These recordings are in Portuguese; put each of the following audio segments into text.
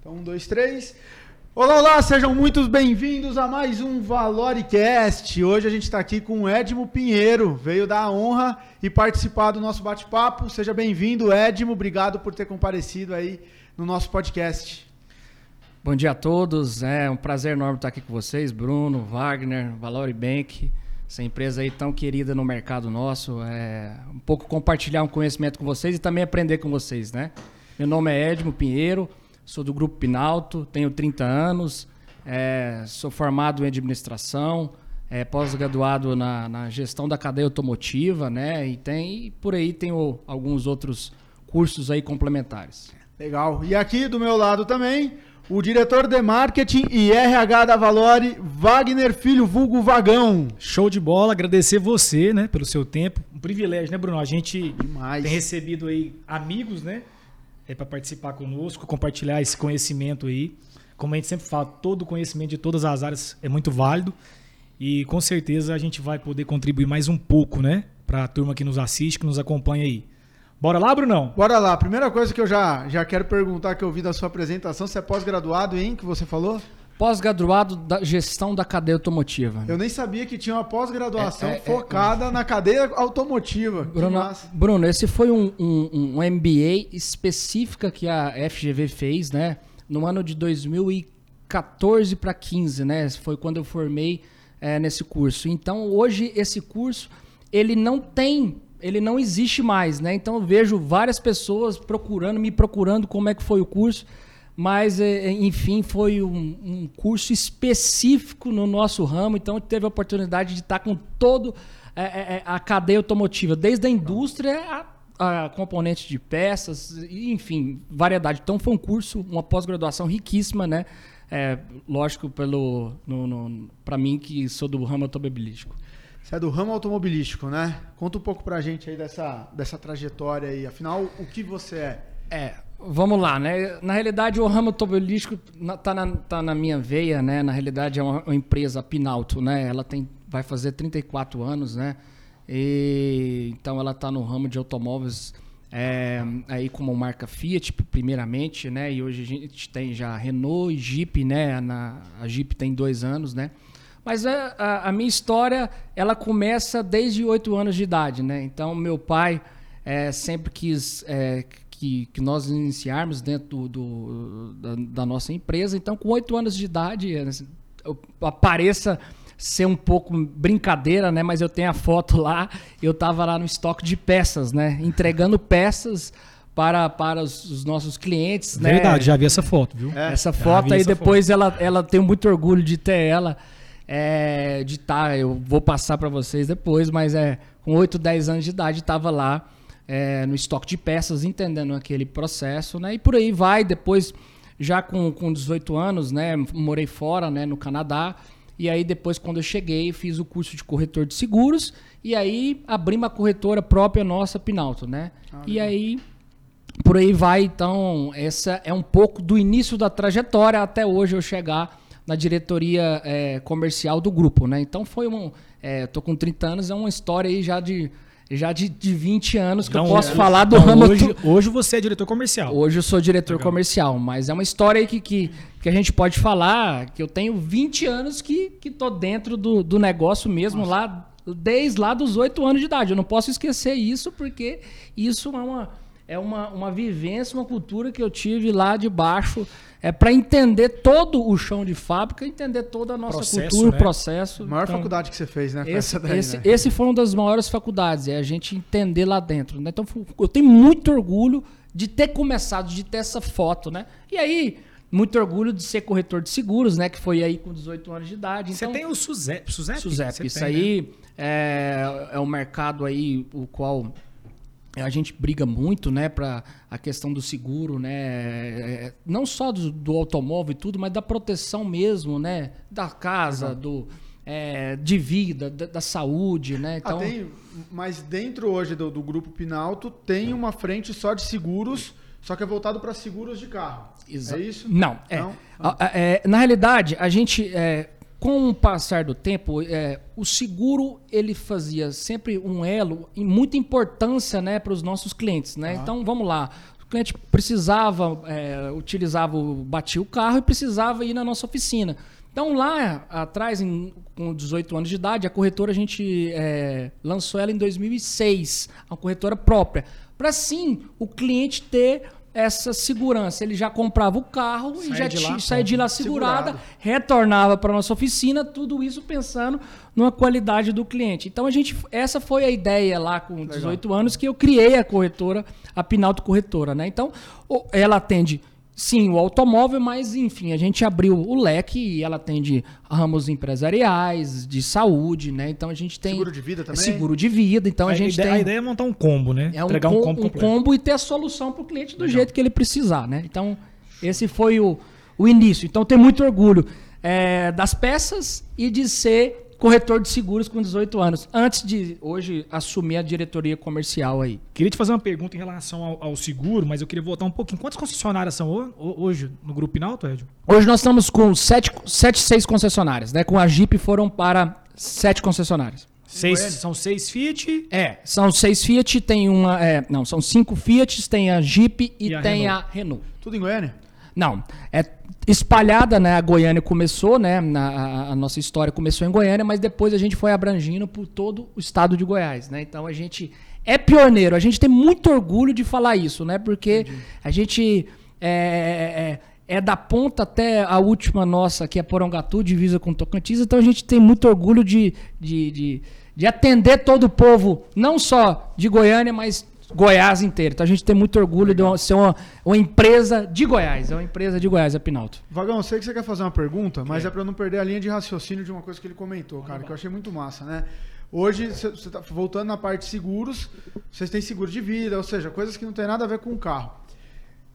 Então, um, dois, três. Olá, olá, sejam muito bem-vindos a mais um Valoricast. Hoje a gente está aqui com o Edmo Pinheiro, veio dar a honra e participar do nosso bate-papo. Seja bem-vindo, Edmo, obrigado por ter comparecido aí no nosso podcast. Bom dia a todos, é um prazer enorme estar aqui com vocês, Bruno, Wagner, Valoribank, essa empresa aí tão querida no mercado nosso, é um pouco compartilhar um conhecimento com vocês e também aprender com vocês, né? Meu nome é Edmo Pinheiro, sou do Grupo Pinalto, tenho 30 anos, é, sou formado em administração, é, pós-graduado na, na, gestão da cadeia automotiva, né? E tem e por aí tenho alguns outros cursos aí complementares. Legal. E aqui do meu lado também, o diretor de marketing e RH da Valore, Wagner Filho, vulgo Vagão. Show de bola, agradecer você, né, pelo seu tempo. Um privilégio, né, Bruno? A gente Demais. tem recebido aí amigos, né? É, para participar conosco, compartilhar esse conhecimento aí. Como a gente sempre fala, todo conhecimento de todas as áreas é muito válido e com certeza a gente vai poder contribuir mais um pouco, né? Para a turma que nos assiste, que nos acompanha aí. Bora lá, Brunão? Bora lá. Primeira coisa que eu já, já quero perguntar que eu vi da sua apresentação, você é pós-graduado em que você falou? Pós-graduado da gestão da cadeia automotiva. Eu nem sabia que tinha uma pós-graduação é, é, é focada é, na cadeia automotiva. Bruno, Bruno esse foi um, um, um, MBA específica que a FGV fez, né? No ano de 2014 para 15, né? Foi quando eu formei é, nesse curso. Então, hoje, esse curso, ele não tem ele não existe mais, né? Então eu vejo várias pessoas procurando, me procurando como é que foi o curso mas é, é, enfim foi um, um, curso específico no nosso ramo, então teve a oportunidade de estar com todo é, é, a cadeia automotiva, desde a indústria a, a componente de peças, enfim, variedade. Então foi um curso, uma pós-graduação riquíssima, né? É, lógico, pelo para mim que sou do ramo automobilístico. Você é do ramo automobilístico, né? Conta um pouco pra gente aí dessa, dessa trajetória aí. Afinal, o que você é? É, Vamos lá, né? Na realidade, o ramo automobilístico está na, tá na minha veia, né? Na realidade, é uma, uma, empresa Pinalto, né? Ela tem, vai fazer 34 anos, né? E, então, ela está no ramo de automóveis é, aí como marca Fiat, primeiramente, né? E hoje a gente tem já Renault e Jeep, né? Na, a Jeep tem dois anos, né? Mas a, a, a minha história, ela começa desde oito anos de idade, né? Então, meu pai é, sempre quis é, que, que nós iniciarmos dentro do, do da, da, nossa empresa. Então, com oito anos de idade, é, apareça ser um pouco brincadeira, né? Mas eu tenho a foto lá, eu estava lá no estoque de peças, né? Entregando peças para, para os, os nossos clientes. Né? Verdade, né? já vi essa foto, viu? É, essa foto aí depois foto. ela, ela tem muito orgulho de ter ela. É, de estar, tá, eu vou passar para vocês depois, mas é com 8, 10 anos de idade estava lá é, no estoque de peças, entendendo aquele processo, né? E por aí vai. Depois, já com, com 18 anos, né? Morei fora, né? No Canadá. E aí, depois, quando eu cheguei, fiz o curso de corretor de seguros. E aí, abri uma corretora própria nossa, Pinalto, né? Ah, e aí, por aí vai. Então, essa é um pouco do início da trajetória até hoje eu chegar na diretoria é, comercial do grupo, né? Então, foi um... É, tô com 30 anos, é uma história aí já de já de, de 20 anos que então, eu posso falar do então, ramo. Hoje, hoje você é diretor comercial. Hoje eu sou diretor Legal. comercial, mas é uma história que, que, que a gente pode falar que eu tenho 20 anos que, que tô dentro do, do negócio mesmo Nossa. lá, desde lá dos 8 anos de idade. Eu não posso esquecer isso, porque isso é uma, é uma, uma vivência, uma cultura que eu tive lá de baixo é para entender todo o chão de fábrica, entender toda a nossa processo, cultura, o né? processo. A maior então, faculdade que você fez, né? Esse, daí, esse, né? esse foi uma das maiores faculdades, é a gente entender lá dentro. Né? Então eu tenho muito orgulho de ter começado, de ter essa foto, né? E aí, muito orgulho de ser corretor de seguros, né? Que foi aí com 18 anos de idade. Então, você tem o Suzep? Suzep, Suzep isso tem, aí né? é, é um mercado aí o qual a gente briga muito, né, para a questão do seguro, né, é, não só do, do, automóvel e tudo, mas da proteção mesmo, né, da casa, do é, de vida, da, da, saúde, né. Ah, então, ah, tem, mas dentro hoje do, do grupo Pinalto tem uma frente só de seguros, só que é voltado para seguros de carro. Exa é isso? Não, é, não? É, na realidade a gente é, com o passar do tempo, é, o seguro ele fazia sempre um elo e muita importância né, para os nossos clientes. Né? Ah. Então, vamos lá. cliente precisava, é, utilizava, batia o carro e precisava ir na nossa oficina. Então lá atrás, em, com 18 anos de idade, a corretora a gente é, lançou ela em 2006, uma corretora própria, para sim o cliente ter essa segurança. Ele já comprava o carro sai e já de lá, saía de lá segurada, segurado. retornava para nossa oficina, tudo isso pensando numa qualidade do cliente. Então a gente, essa foi a ideia lá com 18 Legal. anos que eu criei a corretora, a Pinalto Corretora, né? Então ela atende Sim, o automóvel, mas enfim, a gente abriu o leque e ela atende ramos empresariais, de saúde, né? Então a gente tem. Seguro de vida também? Seguro de vida. Então a, a gente ideia, tem. A ideia é montar um combo, né? É um, Entregar com, um combo, um combo e ter a solução para o cliente do Legal. jeito que ele precisar, né? Então, esse foi o, o início. Então, tem muito orgulho é, das peças e de ser corretor de seguros com 18 anos, antes de hoje assumir a diretoria comercial aí. Queria te fazer uma pergunta em relação ao, ao seguro, mas eu queria voltar um pouquinho. Quantas concessionárias são hoje no Grupo Inalto, Ed? Hoje nós estamos com 7, 7 6 concessionárias, né? Com a Jeep foram para 7 concessionárias. Seis, são seis Fiat? É, são seis Fiat, tem uma. É, não, são cinco Fiat, tem a Jeep e, e a tem Renault. a Renault. Tudo em Goiânia? Não, é espalhada, né? A Goiânia começou, né? A, a, nossa história começou em Goiânia, mas depois a gente foi abrangindo por todo o estado de Goiás, né? Então a gente é pioneiro, a gente tem muito orgulho de falar isso, né? Porque Entendi. a gente é, é, é, da ponta até a última nossa, que é Porongatu, divisa com Tocantins, então a gente tem muito orgulho de, de, de, de atender todo o povo, não só de Goiânia, mas Goiás inteiro. Então a gente tem muito orgulho Legal. de ser uma, uma, empresa de Goiás. É uma empresa de Goiás, a Pinalto. Vagão, eu sei que você quer fazer uma pergunta, mas é, é para eu não perder a linha de raciocínio de uma coisa que ele comentou, cara, que eu achei muito massa, né? Hoje, você está voltando na parte de seguros, vocês têm seguro de vida, ou seja, coisas que não tem nada a ver com o carro.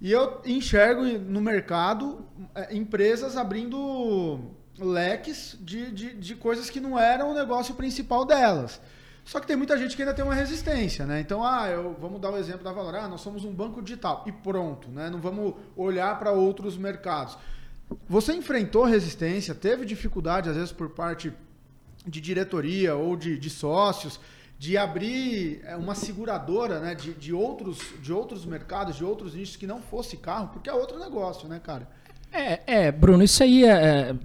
E eu enxergo no mercado é, empresas abrindo leques de, de, de coisas que não eram o negócio principal delas. Só que tem muita gente que ainda tem uma resistência, né? Então, ah, eu, vamos dar o exemplo da Valor. Ah, nós somos um banco digital e pronto, né? Não vamos olhar para outros mercados. Você enfrentou resistência, teve dificuldade, às vezes, por parte de diretoria ou de, de sócios, de abrir é, uma seguradora né, de, de, outros, de outros mercados, de outros nichos que não fosse carro, porque é outro negócio, né, cara? É, é Bruno, isso aí é, é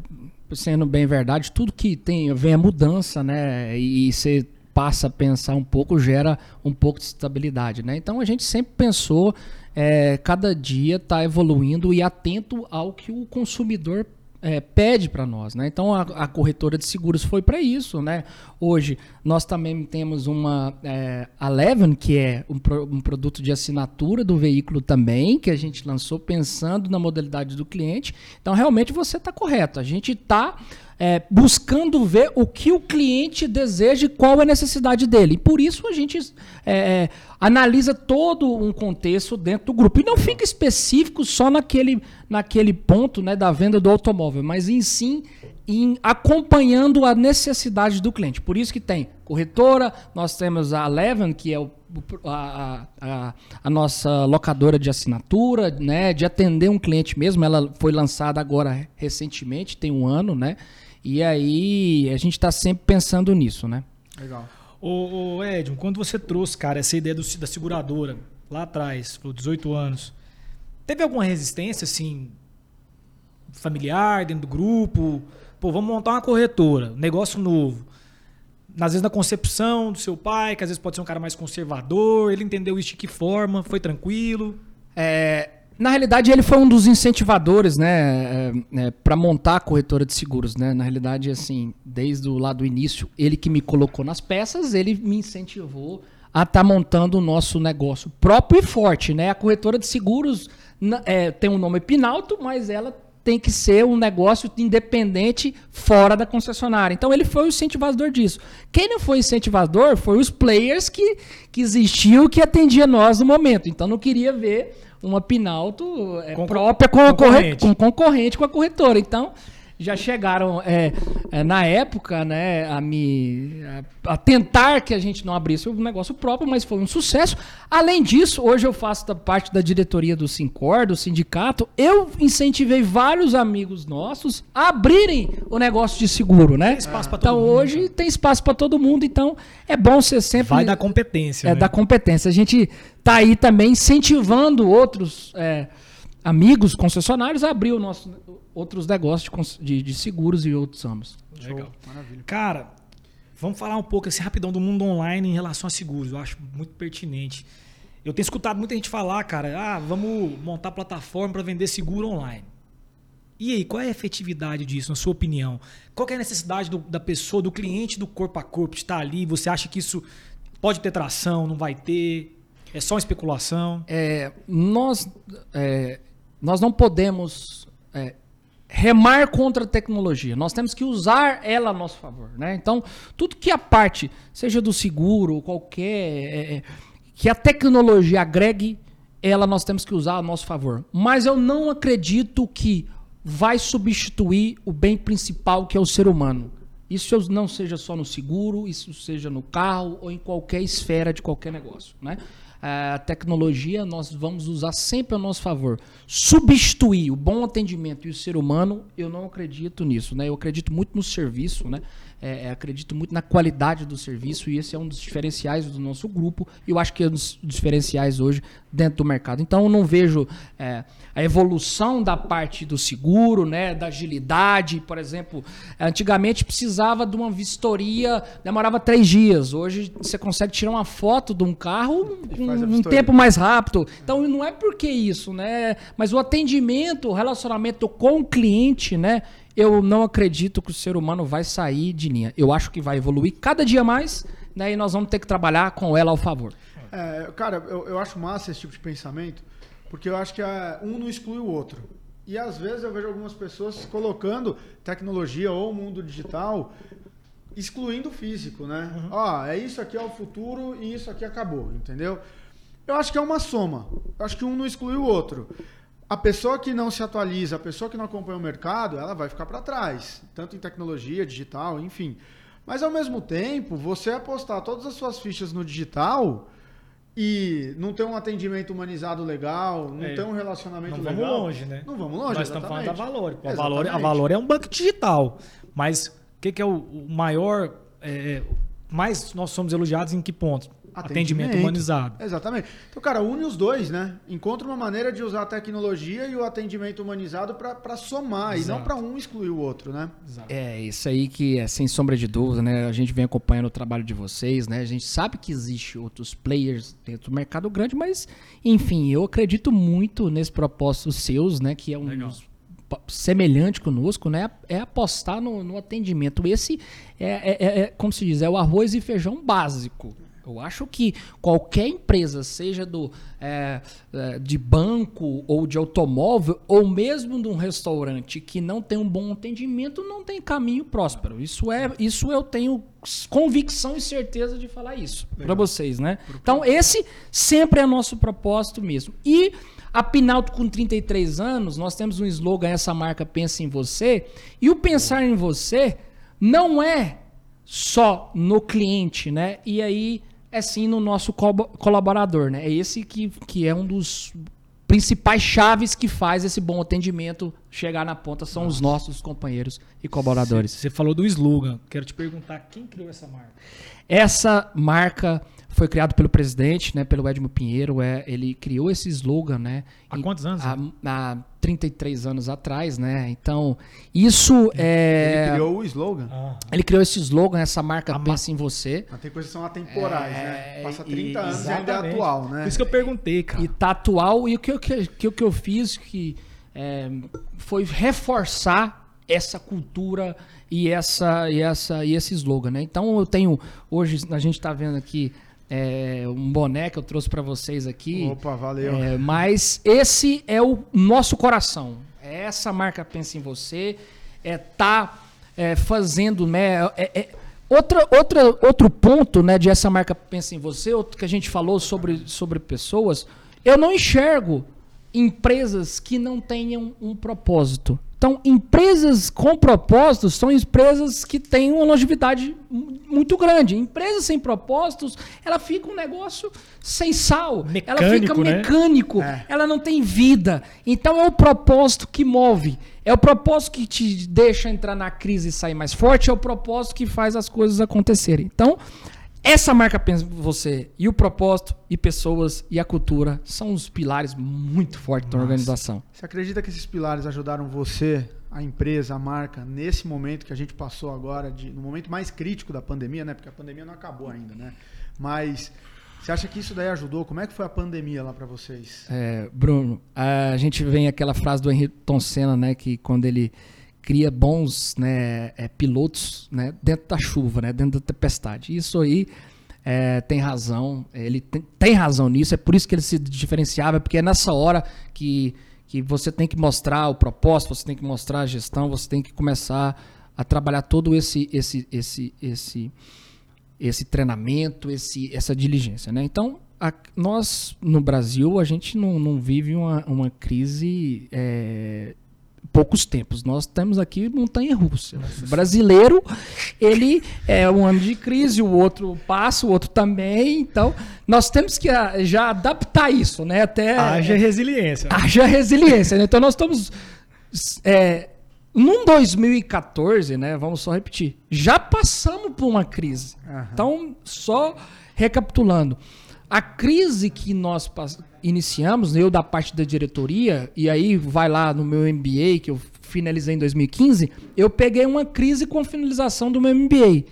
sendo bem verdade, tudo que tem vem a mudança, né? E você passa a pensar um pouco, gera um pouco de estabilidade. Né? Então a gente sempre pensou, é, cada dia está evoluindo e atento ao que o consumidor é, pede para nós, né? Então a, a, corretora de seguros foi para isso, né? Hoje nós também temos uma é, a que é um, pro, um, produto de assinatura do veículo também, que a gente lançou pensando na modalidade do cliente. Então realmente você está correto. A gente está é, buscando ver o que o cliente deseja e qual é a necessidade dele. E por isso a gente é, é, analisa todo um contexto dentro do grupo. E não fica específico só naquele, naquele ponto né, da venda do automóvel, mas em sim em acompanhando a necessidade do cliente. Por isso que tem corretora, nós temos a Eleven, que é o, a, a, a, nossa locadora de assinatura, né, de atender um cliente mesmo. Ela foi lançada agora recentemente, tem um ano, né? E aí a gente está sempre pensando nisso, né? Legal. Ô, ô Edson, quando você trouxe, cara, essa ideia do, da seguradora lá atrás, por 18 anos, teve alguma resistência, assim, familiar, dentro do grupo? Pô, vamos montar uma corretora, negócio novo. Às vezes na concepção do seu pai, que às vezes pode ser um cara mais conservador, ele entendeu isso de que forma, foi tranquilo? É, na realidade, ele foi um dos incentivadores, né, é, é, para montar a corretora de seguros, né? Na realidade, assim, desde o lado do início, ele que me colocou nas peças, ele me incentivou a estar tá montando o nosso negócio próprio e forte, né? A corretora de seguros é, tem um nome Pinalto, mas ela tem que ser um negócio independente fora da concessionária. Então ele foi o incentivador disso. Quem não foi incentivador foi os players que, que existiam que atendia nós no momento. Então não queria ver uma Pinalto é, própria com concorrente. com concorrente com a corretora. Então, já chegaram é, é, na época, né, a me a, a, tentar que a gente não abrisse o negócio próprio, mas foi um sucesso. Além disso, hoje eu faço da parte da diretoria do Sincor, do sindicato. Eu incentivei vários amigos nossos a abrirem o negócio de seguro, né? Tem espaço para todo então, mundo. hoje tem espaço para todo mundo, então é bom ser sempre vai da competência, é né? da competência. A gente tá aí também incentivando outros é, amigos concessionários a abrir o nosso outros negócios de, de, de seguros e outros âmbitos. Legal. Maravilha. Cara, vamos falar um pouco assim rapidão do mundo online em relação a seguros. Eu acho muito pertinente. Eu tenho escutado muita gente falar, cara, ah, vamos montar plataforma para vender seguro online. E aí, qual é a efetividade disso, na sua opinião? Qual é a necessidade do, da pessoa, do cliente do corpo a corpo de estar ali? Você acha que isso pode ter tração, não vai ter? É só uma especulação? É, nós, é, nós não podemos é, remar contra a tecnologia. Nós temos que usar ela a nosso favor. Né? Então, tudo que a parte, seja do seguro qualquer. É, é, que a tecnologia agregue, ela nós temos que usar a nosso favor. Mas eu não acredito que vai substituir o bem principal que é o ser humano. Isso não seja só no seguro, isso seja no carro ou em qualquer esfera de qualquer negócio. Né? A tecnologia nós vamos usar sempre a nosso favor. Substituir o bom atendimento e o ser humano, eu não acredito nisso. Né? Eu acredito muito no serviço, né? É, é, acredito muito na qualidade do serviço e esse é um dos diferenciais do nosso grupo e eu acho que é um dos diferenciais hoje dentro do mercado. Então eu não vejo é, a evolução da parte do seguro, né, da agilidade, por exemplo, antigamente precisava de uma vistoria, demorava três dias. Hoje você consegue tirar uma foto de um carro com um tempo mais rápido. Então não é porque isso, né? Mas o atendimento, o relacionamento com o cliente, né? Eu não acredito que o ser humano vai sair de linha. Eu acho que vai evoluir cada dia mais, né? E nós vamos ter que trabalhar com ela ao favor. É, cara, eu, eu acho massa esse tipo de pensamento, porque eu acho que um não exclui o outro. E às vezes eu vejo algumas pessoas colocando tecnologia ou mundo digital excluindo o físico, né? Uhum. Ó, é isso aqui é o futuro e isso aqui acabou, entendeu? Eu acho que é uma soma. Eu acho que um não exclui o outro a pessoa que não se atualiza, a pessoa que não acompanha o mercado, ela vai ficar para trás, tanto em tecnologia, digital, enfim. Mas ao mesmo tempo, você apostar todas as suas fichas no digital e não ter um atendimento humanizado legal, não é, ter um relacionamento não legal. Não vamos longe, né? Não vamos longe, Nós estamos falando da Valor. A Valor, a Valor é um banco digital. Mas o que, que, é o, o maior. É, mais nós somos elogiados em que ponto? Atendimento. atendimento humanizado. Exatamente. Então, cara, une os dois, né? Encontra uma maneira de usar a tecnologia e o atendimento humanizado para somar Exato. e não para um excluir o outro, né? Exato. É, isso aí que é sem sombra de dúvida, né? A gente vem acompanhando o trabalho de vocês, né? A gente sabe que existe outros players dentro do mercado grande, mas, enfim, eu acredito muito nesse propósito seus, né? Que é um Legal. semelhante conosco, né? É apostar no, no atendimento. Esse é, é, é, como se diz, é o arroz e feijão básico. Eu acho que qualquer empresa, seja do, é, é, de banco ou de automóvel, ou mesmo de um restaurante que não tem um bom atendimento, não tem caminho próspero. Isso é, isso eu tenho convicção e certeza de falar isso para vocês, né? Então esse sempre é nosso propósito mesmo. E a Pinalto com 33 anos, nós temos um slogan essa marca pensa em você, e o pensar em você não é só no cliente, né? E aí é sim no nosso co colaborador, né? É esse que, que é um dos principais chaves que faz esse bom atendimento chegar na ponta são Nossa. os nossos companheiros e colaboradores. Você falou do slogan. Quero te perguntar quem criou essa marca. Essa marca foi criado pelo presidente, né, pelo Edmo Pinheiro. É, ele criou esse slogan, né? Há quantos anos? Há, há 33 anos atrás, né? Então, isso é. Ele criou o slogan. Ah. Ele criou esse slogan, essa marca a Pensa em Você. Mas tem coisas que são atemporais, né? é... né? Passa 30 e, anos e ainda é atual, né? Por isso que eu perguntei, cara. E tá atual. E o que, que, que, que eu fiz que é, foi reforçar essa cultura e essa e essa e esse slogan, né? Então eu tenho hoje a gente está vendo aqui é, um boné que eu trouxe para vocês aqui. Opa, valeu. É, mas esse é o nosso coração. É essa marca pensa em você. É tá é, fazendo, né? É, é, outra, outra, outro ponto, né? De essa marca pensa em você, outro que a gente falou sobre, sobre pessoas. Eu não enxergo empresas que não tenham um propósito. Então, empresas com propósitos são empresas que têm uma longevidade muito grande. Empresas sem propósitos, ela fica um negócio sem sal. Mecânico, ela fica mecânico. Né? Ela não tem vida. Então, é o propósito que move. É o propósito que te deixa entrar na crise e sair mais forte. É o propósito que faz as coisas acontecerem. Então, essa marca pensa você e o propósito e pessoas e a cultura são os pilares muito fortes Nossa. da organização. Você acredita que esses pilares ajudaram você, a empresa, a marca nesse momento que a gente passou agora, de, no momento mais crítico da pandemia, né? Porque a pandemia não acabou ainda, né? Mas você acha que isso daí ajudou? Como é que foi a pandemia lá para vocês? É, Bruno, a gente vem aquela frase do Henrique Senna, né? Que quando ele cria bons né, é, pilotos né, dentro da chuva, né, dentro da tempestade. Isso aí é, tem razão, ele tem, tem, razão nisso, é por isso que ele se diferenciava, porque é nessa hora que, que você tem que mostrar o propósito, você tem que mostrar a gestão, você tem que começar a trabalhar todo esse esse esse esse esse treinamento, esse, essa diligência. Né? Então, a, nós no Brasil, a gente não, não vive uma, uma crise é, poucos tempos. Nós temos aqui montanha russa. O brasileiro, ele é um ano de crise, o outro passa, o outro também. Então, nós temos que ah, já adaptar isso, né? Até haja resiliência. Haja resiliência. Né? Então, nós estamos é, num 2014, né? Vamos só repetir. Já passamos por uma crise. Uhum. Então, só recapitulando. A crise que nós iniciamos, eu da parte da diretoria, e aí vai lá no meu MBA, que eu finalizei em 2015, eu peguei uma crise com a finalização do meu MBA,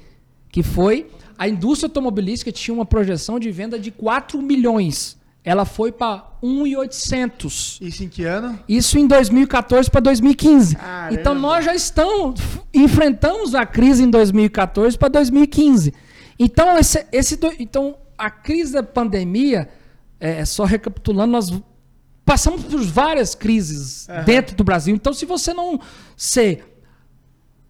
que foi a indústria automobilística tinha uma projeção de venda de 4 milhões. Ela foi para 1,800. Isso em que ano? Isso em 2014 para 2015. Caramba. Então nós já estamos enfrentamos a crise em 2014 para 2015. Então esse, esse então a crise da pandemia, é, só recapitulando, nós passamos por várias crises uhum. dentro do Brasil. Então, se você não ser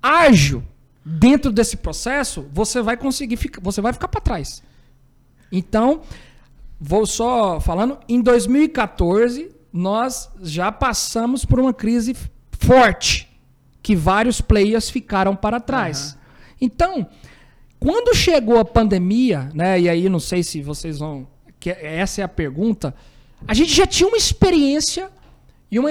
ágil dentro desse processo, você vai conseguir ficar, você vai ficar para trás. Então, vou só falando, em 2014 nós já passamos por uma crise forte, que vários players ficaram para trás. Uhum. Então, quando chegou a pandemia, né? E aí não sei se vocês vão. Que essa é a pergunta. A gente já tinha uma experiência e uma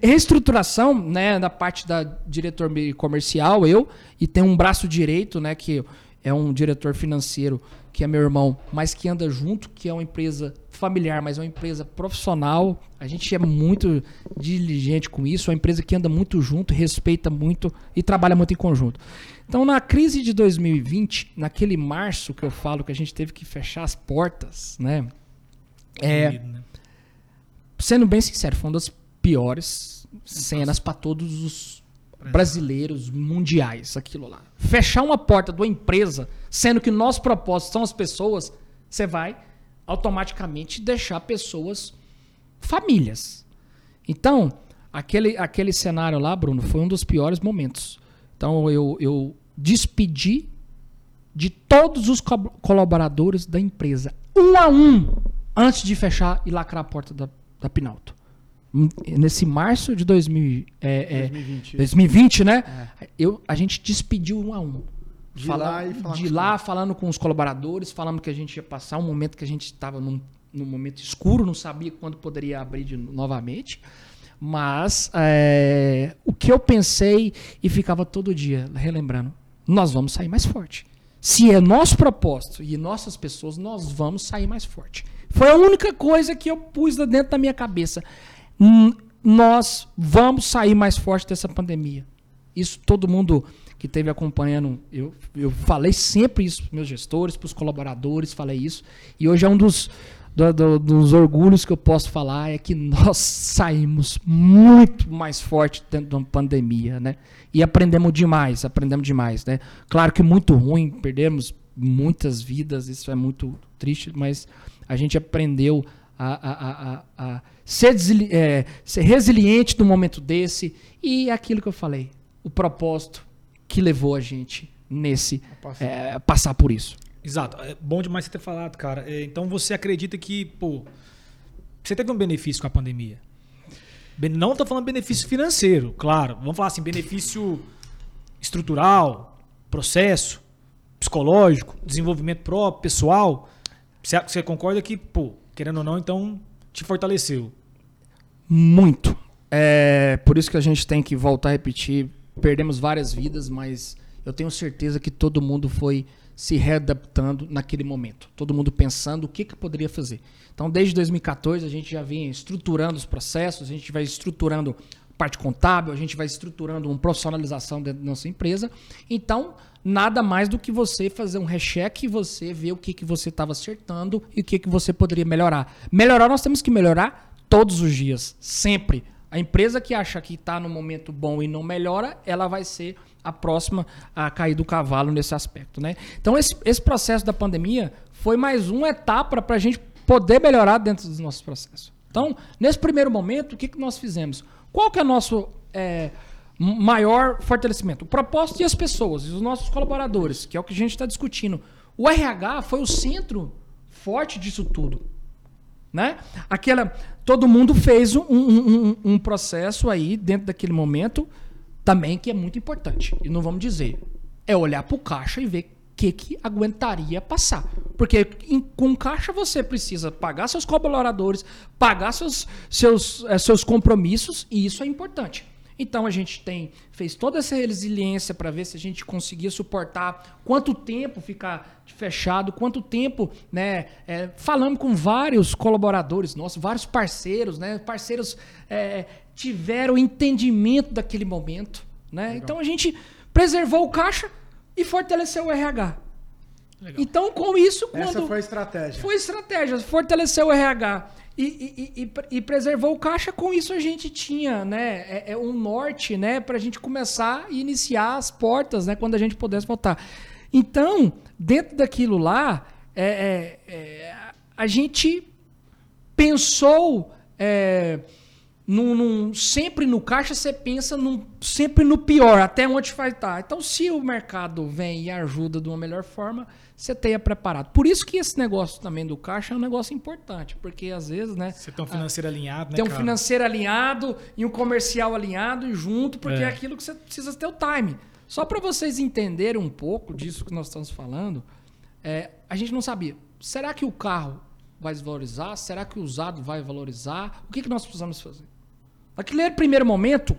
reestruturação, né, da parte da diretor comercial, eu, e tem um braço direito, né, que é um diretor financeiro, que é meu irmão, mas que anda junto, que é uma empresa familiar, mas é uma empresa profissional. A gente é muito diligente com isso, é uma empresa que anda muito junto, respeita muito e trabalha muito em conjunto. Então, na crise de 2020, naquele março que eu falo que a gente teve que fechar as portas, né? É, né? Sendo bem sincero, foi uma das piores cenas para todos os brasileiros mundiais, aquilo lá. Fechar uma porta de uma empresa, sendo que o nosso propósito são as pessoas, você vai automaticamente deixar pessoas famílias. Então, aquele, aquele cenário lá, Bruno, foi um dos piores momentos. Então, eu, eu despedir de todos os co colaboradores da empresa, um a um, antes de fechar e lacrar a porta da, da Pinalto. Hum, nesse março de 2000, é, 2020. É, 2020, né? É. Eu, a gente despediu um a um. De lá e De lá, falando com os colaboradores, falando que a gente ia passar um momento que a gente estava num, num momento escuro, não sabia quando poderia abrir de, novamente. Mas é, o que eu pensei e ficava todo dia relembrando, nós vamos sair mais forte. Se é nosso propósito e nossas pessoas, nós vamos sair mais forte. Foi a única coisa que eu pus dentro da minha cabeça. Nós vamos sair mais forte dessa pandemia. Isso todo mundo que esteve acompanhando, eu, eu falei sempre isso para meus gestores, para os colaboradores, falei isso. E hoje é um dos, do, do, dos orgulhos que eu posso falar é que nós saímos muito mais forte dentro de uma pandemia, né? E aprendemos demais, aprendemos demais, né? Claro que muito ruim, perdemos muitas vidas, isso é muito triste, mas a gente aprendeu a, a, a, a ser, é, ser resiliente no momento desse e aquilo que eu falei, o propósito que levou a gente nesse passar. É, passar por isso. Exato. É bom demais você ter falado, cara. É, então você acredita que, pô, você teve um benefício com a pandemia? Não estou falando benefício financeiro, claro. Vamos falar assim, benefício estrutural, processo, psicológico, desenvolvimento próprio, pessoal. Você concorda que, pô, querendo ou não, então te fortaleceu? Muito. É por isso que a gente tem que voltar a repetir. Perdemos várias vidas, mas eu tenho certeza que todo mundo foi se readaptando naquele momento. Todo mundo pensando o que, que poderia fazer. Então, desde 2014, a gente já vinha estruturando os processos, a gente vai estruturando parte contábil, a gente vai estruturando uma profissionalização dentro da nossa empresa. Então, nada mais do que você fazer um recheque e você ver o que, que você estava acertando e o que, que você poderia melhorar. Melhorar, nós temos que melhorar todos os dias, sempre. A empresa que acha que está no momento bom e não melhora, ela vai ser a próxima a cair do cavalo nesse aspecto. Né? Então, esse, esse processo da pandemia foi mais uma etapa para a gente poder melhorar dentro dos nossos processos. Então, nesse primeiro momento, o que, que nós fizemos? Qual que é o nosso é, maior fortalecimento? O propósito e as pessoas, e os nossos colaboradores, que é o que a gente está discutindo. O RH foi o centro forte disso tudo. Né? Aquela, todo mundo fez um, um, um, processo aí dentro daquele momento também que é muito importante. E não vamos dizer. É olhar para o caixa e ver o que, que aguentaria passar. Porque em, com caixa você precisa pagar seus colaboradores, pagar seus, seus, é, seus compromissos, e isso é importante. Então a gente tem fez toda essa resiliência para ver se a gente conseguia suportar quanto tempo ficar fechado, quanto tempo, né? É, falando com vários colaboradores nossos, vários parceiros, né? Parceiros é, tiveram entendimento daquele momento, né? Então a gente preservou o caixa e fortaleceu o RH. Legal. Então, com isso, quando. Essa foi a estratégia. Foi estratégia, fortaleceu o RH. E, e, e, e, preservou o caixa, com isso a gente tinha né, é, é um norte né, para a gente começar e iniciar as portas né, quando a gente pudesse voltar. Então, dentro daquilo lá, é, é, é a gente pensou. Num, num, sempre no caixa você pensa num, sempre no pior, até onde vai estar. Então, se o mercado vem e ajuda de uma melhor forma, você tenha preparado. Por isso que esse negócio também do caixa é um negócio importante, porque às vezes, né? Você tem um financeiro a, alinhado, né? Tem um cara? financeiro alinhado e um comercial alinhado junto, porque é, é aquilo que você precisa ter o time. Só para vocês entenderem um pouco disso que nós estamos falando, é, a gente não sabia. Será que o carro vai valorizar? Será que o usado vai valorizar? O que, que nós precisamos fazer? Naquele primeiro momento,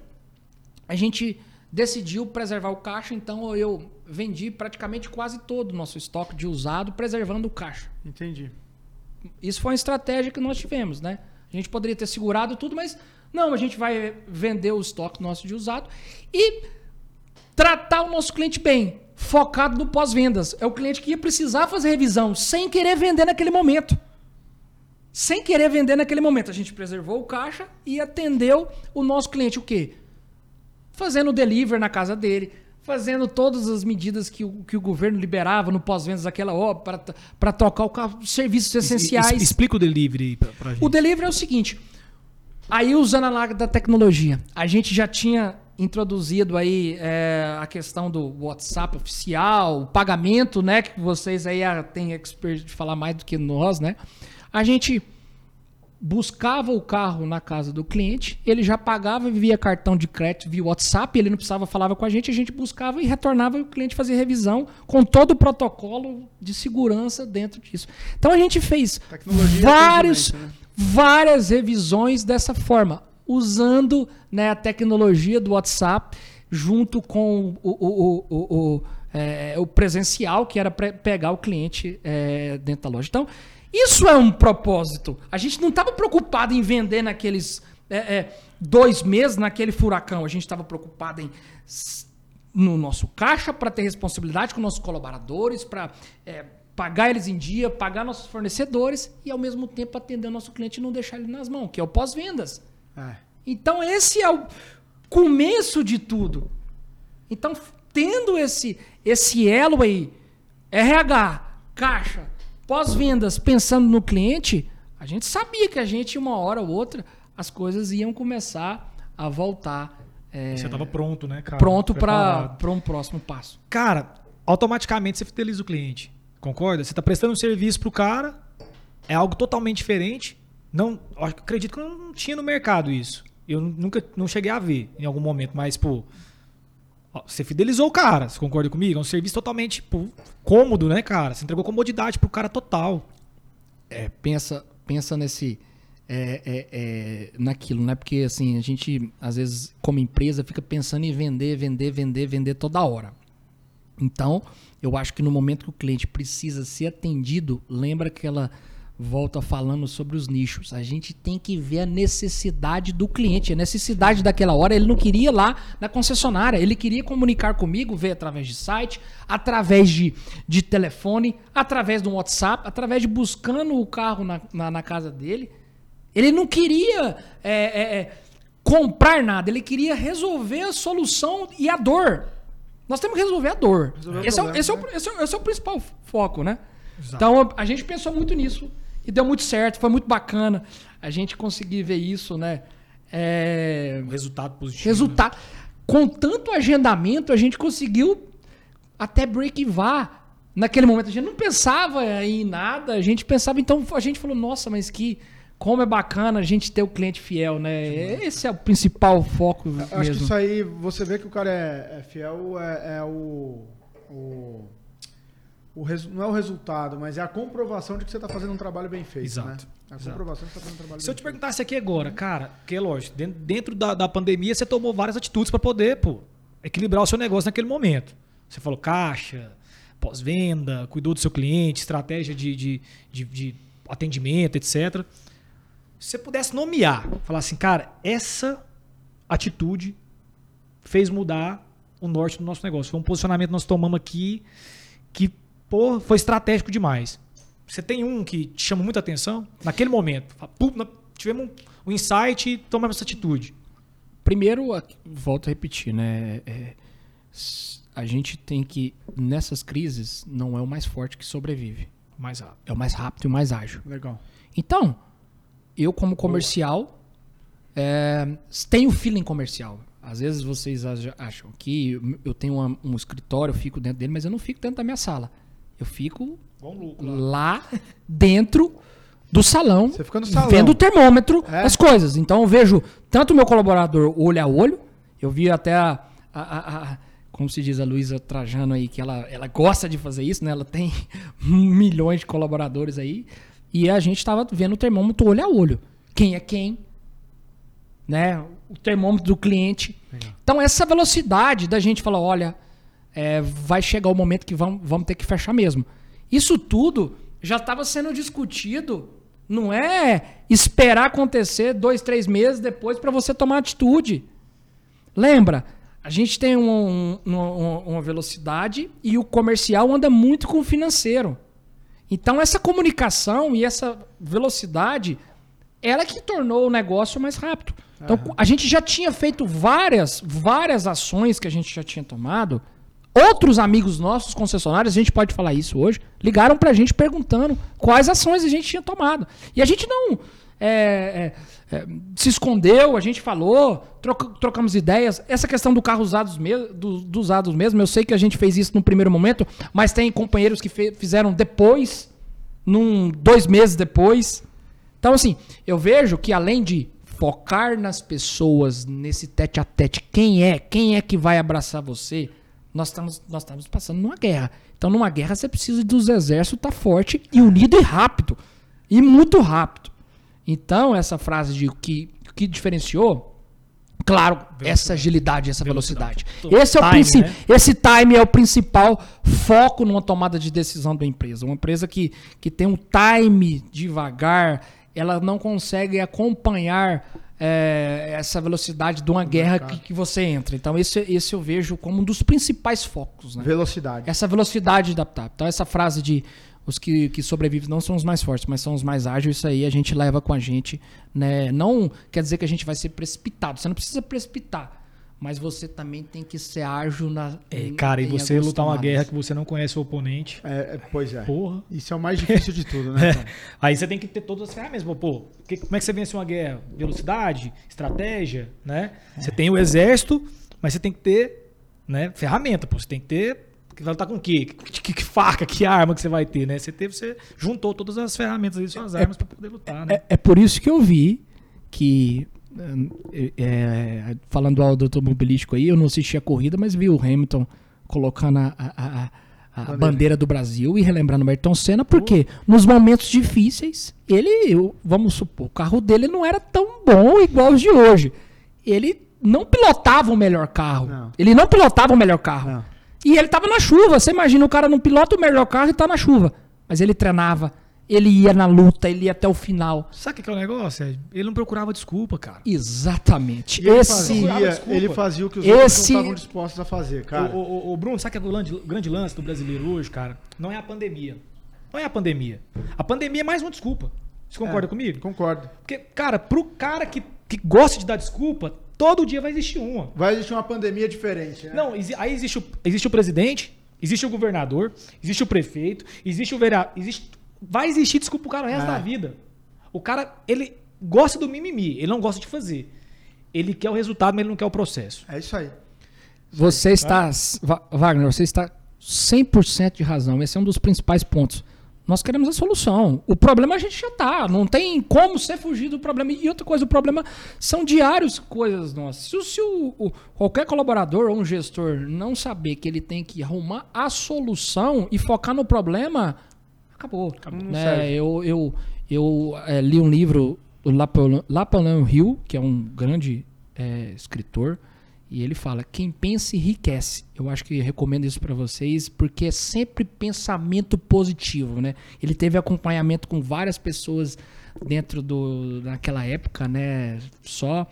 a gente decidiu preservar o caixa, então eu vendi praticamente quase todo o nosso estoque de usado, preservando o caixa. Entendi. Isso foi uma estratégia que nós tivemos, né? A gente poderia ter segurado tudo, mas não, a gente vai vender o estoque nosso de usado e tratar o nosso cliente bem, focado no pós-vendas. É o cliente que ia precisar fazer revisão sem querer vender naquele momento sem querer vender naquele momento. A gente preservou o caixa e atendeu o nosso cliente o quê? Fazendo o delivery na casa dele, fazendo todas as medidas que o, que o governo liberava no pós-vendas daquela obra para tocar o carro, serviços essenciais. Explica o delivery para gente. O delivery é o seguinte, aí usando a larga da tecnologia, a gente já tinha introduzido aí é, a questão do WhatsApp oficial, o pagamento, né, que vocês aí têm expert de falar mais do que nós, né? A gente buscava o carro na casa do cliente, ele já pagava via cartão de crédito, via WhatsApp, ele não precisava falava com a gente, a gente buscava e retornava e o cliente fazia revisão com todo o protocolo de segurança dentro disso. Então a gente fez vários, né? várias revisões dessa forma, usando né, a tecnologia do WhatsApp junto com o, o, o, o, é, o presencial, que era pegar o cliente é, dentro da loja. Então, isso é um propósito. A gente não estava preocupado em vender naqueles é, é, dois meses, naquele furacão. A gente estava preocupado em no nosso caixa para ter responsabilidade com nossos colaboradores, para é, pagar eles em dia, pagar nossos fornecedores e ao mesmo tempo atender o nosso cliente e não deixar ele nas mãos, que é o pós-vendas. É. Então esse é o começo de tudo. Então tendo esse esse elo aí, RH, caixa, Pós-vendas, pensando no cliente, a gente sabia que a gente, uma hora ou outra, as coisas iam começar a voltar. É, você estava pronto, né, cara? Pronto para um próximo passo. Cara, automaticamente você fideliza o cliente. Concorda? Você está prestando um serviço para o cara, é algo totalmente diferente. Não, acredito que não tinha no mercado isso. Eu nunca não cheguei a ver em algum momento, mas, pô, você fidelizou o cara, você concorda comigo? É um serviço totalmente cômodo, né, cara? Você entregou comodidade pro cara total. É, pensa, pensa nesse. É, é, é, naquilo, né? Porque assim, a gente, às vezes, como empresa, fica pensando em vender, vender, vender, vender toda hora. Então, eu acho que no momento que o cliente precisa ser atendido, lembra aquela volta falando sobre os nichos. A gente tem que ver a necessidade do cliente, a necessidade daquela hora. Ele não queria lá na concessionária, ele queria comunicar comigo, ver através de site, através de, de telefone, através do WhatsApp, através de buscando o carro na, na, na casa dele. Ele não queria é, é, é comprar nada, ele queria resolver a solução e a dor. Nós temos que resolver a dor. Resolver esse, problema, é, esse, né? é o, esse, é, esse, é, o principal foco, né? Exato. Então a gente pensou muito nisso. E deu muito certo, foi muito bacana a gente conseguir ver isso, né? É... Resultado positivo. Resultado. Né? Com tanto agendamento, a gente conseguiu até break-var. Naquele momento, a gente não pensava em nada, a gente pensava, então a gente falou, nossa, mas que como é bacana a gente ter o cliente fiel, né? Esse é o principal foco. Acho mesmo. que isso aí, você vê que o cara é, é fiel, é, é o o res, não é o resultado, mas é a comprovação de que você está fazendo um trabalho bem feito. Exato. Né? A Exato. comprovação de que você está fazendo um trabalho Se eu te feito. perguntasse aqui agora, cara, que é lógico, dentro, dentro da, da pandemia você tomou várias atitudes para poder pô, equilibrar o seu negócio naquele momento. Você falou caixa, pós-venda, cuidou do seu cliente, estratégia de, de, de, de atendimento, etc. Se você pudesse nomear, falar assim, cara, essa atitude fez mudar o norte do nosso negócio. Foi um posicionamento que nós tomamos aqui que pô, foi estratégico demais. Você tem um que te chama muita atenção? Naquele momento, tivemos um, insight e tomamos essa atitude. Primeiro, volto a repetir, né? É, a gente tem que, nessas crises, não é o mais forte que sobrevive. Mais rápido. É o mais rápido e o mais ágil. Legal. Então, eu como comercial, é, tenho feeling comercial. Às vezes vocês acham que eu tenho um escritório, eu fico dentro dele, mas eu não fico dentro da minha sala. Eu fico lá dentro do salão, salão, vendo o termômetro, é. as coisas. Então eu vejo tanto o meu colaborador olho a olho, eu vi até a, a, a, a como se diz a Luísa Trajano aí, que ela, ela gosta de fazer isso, né? Ela tem milhões de colaboradores aí. E a gente estava vendo o termômetro olho a olho. Quem é quem? Né? O termômetro do cliente. Legal. Então, essa velocidade da gente falar, olha, é, vai chegar o momento que vamos, vamos ter que fechar mesmo. Isso tudo já estava sendo discutido. Não é esperar acontecer dois, três meses depois para você tomar atitude. Lembra, a gente tem um, um, uma velocidade e o comercial anda muito com o financeiro. Então essa comunicação e essa velocidade, ela que tornou o negócio mais rápido. Então uhum. a gente já tinha feito várias, várias ações que a gente já tinha tomado Outros amigos nossos, concessionários, a gente pode falar isso hoje, ligaram pra gente perguntando quais ações a gente tinha tomado. E a gente não é, é, é, se escondeu, a gente falou, troca, trocamos ideias. Essa questão do carro usados mesmo, do, do usados mesmo, eu sei que a gente fez isso no primeiro momento, mas tem companheiros que fe, fizeram depois, num, dois meses depois. Então, assim, eu vejo que além de focar nas pessoas, nesse tete a tete, quem é, quem é que vai abraçar você nós estamos, nós estamos passando numa guerra. Então, numa guerra, você precisa dos exércitos estar tá forte e unido e rápido. E muito rápido. Então, essa frase de que, que diferenciou, Claro, essa agilidade, essa velocidade. Esse, é o time, né? esse time é o principal foco numa tomada de decisão da empresa. Uma empresa que, que tem um time devagar, ela não consegue acompanhar é, essa velocidade de uma guerra que, que, você entra. Então, esse, esse eu vejo como um dos principais focos. Né? Velocidade. Essa velocidade de adaptar. Então, essa frase de os que, que sobrevivem não são os mais fortes, mas são os mais ágeis, isso aí a gente leva com a gente. Né? Não quer dizer que a gente vai ser precipitado. Você não precisa precipitar mas você também tem que ser ágil na. É, cara, e você lutar uma guerra que você não conhece o oponente. É, é, pois é. Porra. Isso é o mais difícil de tudo, né? É. Aí você tem que ter todas as ferramentas. Pô, que, como é que você vence uma guerra? Velocidade, estratégia, né? Você tem o exército, mas você tem que ter né, ferramenta, pô. Você tem que ter. Vai lutar com o quê? Que, que, que, faca, que arma que você vai ter, né? Você teve, você juntou todas as ferramentas e suas armas para poder lutar, né? É, é por isso que eu vi que é, é, falando do automobilístico aí, eu não assisti a corrida, mas vi o Hamilton colocando a, a, a, a bandeira. do Brasil e relembrando o Ayrton Senna, porque nos momentos difíceis, ele, vamos supor, o carro dele não era tão bom igual os de hoje. Ele não pilotava o melhor carro. Não. Ele não pilotava o melhor carro. Não. E ele estava na chuva. Você imagina o cara não pilota o melhor carro e está na chuva. Mas ele treinava, ele ia na luta, ele ia até o final. Sabe o que é o negócio? Ele não procurava desculpa, cara. Exatamente. E esse ele fazia, ele fazia o que os esse... outros não estavam dispostos a fazer, cara. O, o, o Bruno, sabe que é o grande, grande lance do brasileiro hoje, cara? Não é a pandemia. Não é a pandemia. A pandemia é mais uma desculpa. Você concorda é, comigo? Concordo. Porque, cara, pro cara que, que gosta de dar desculpa, todo dia vai existir uma. Vai existir uma pandemia diferente. Né? Não, aí existe o, existe o presidente, existe o governador, existe o prefeito, existe o vereador, existe vai existir desculpa pro cara o resto da vida. O cara, ele gosta do mimimi, ele não gosta de fazer. Ele quer o resultado, mas ele não quer o processo. É isso aí. Você está, Wagner, você está 100% de razão. Esse é um dos principais pontos. Nós queremos a solução. O problema a gente já tá. Não tem como você fugir do problema. E outra coisa, o problema são diários coisas nossas. Se, se o, o, qualquer colaborador ou um gestor não saber que ele tem que arrumar a solução e focar no problema, acabou. acabou né? Eu, eu, eu é, li um livro do Napoleão Hill, que é um grande é, escritor, e ele fala: quem pensa enriquece. Eu acho que recomendo isso para vocês, porque é sempre pensamento positivo, né? Ele teve acompanhamento com várias pessoas dentro do naquela época, né? Só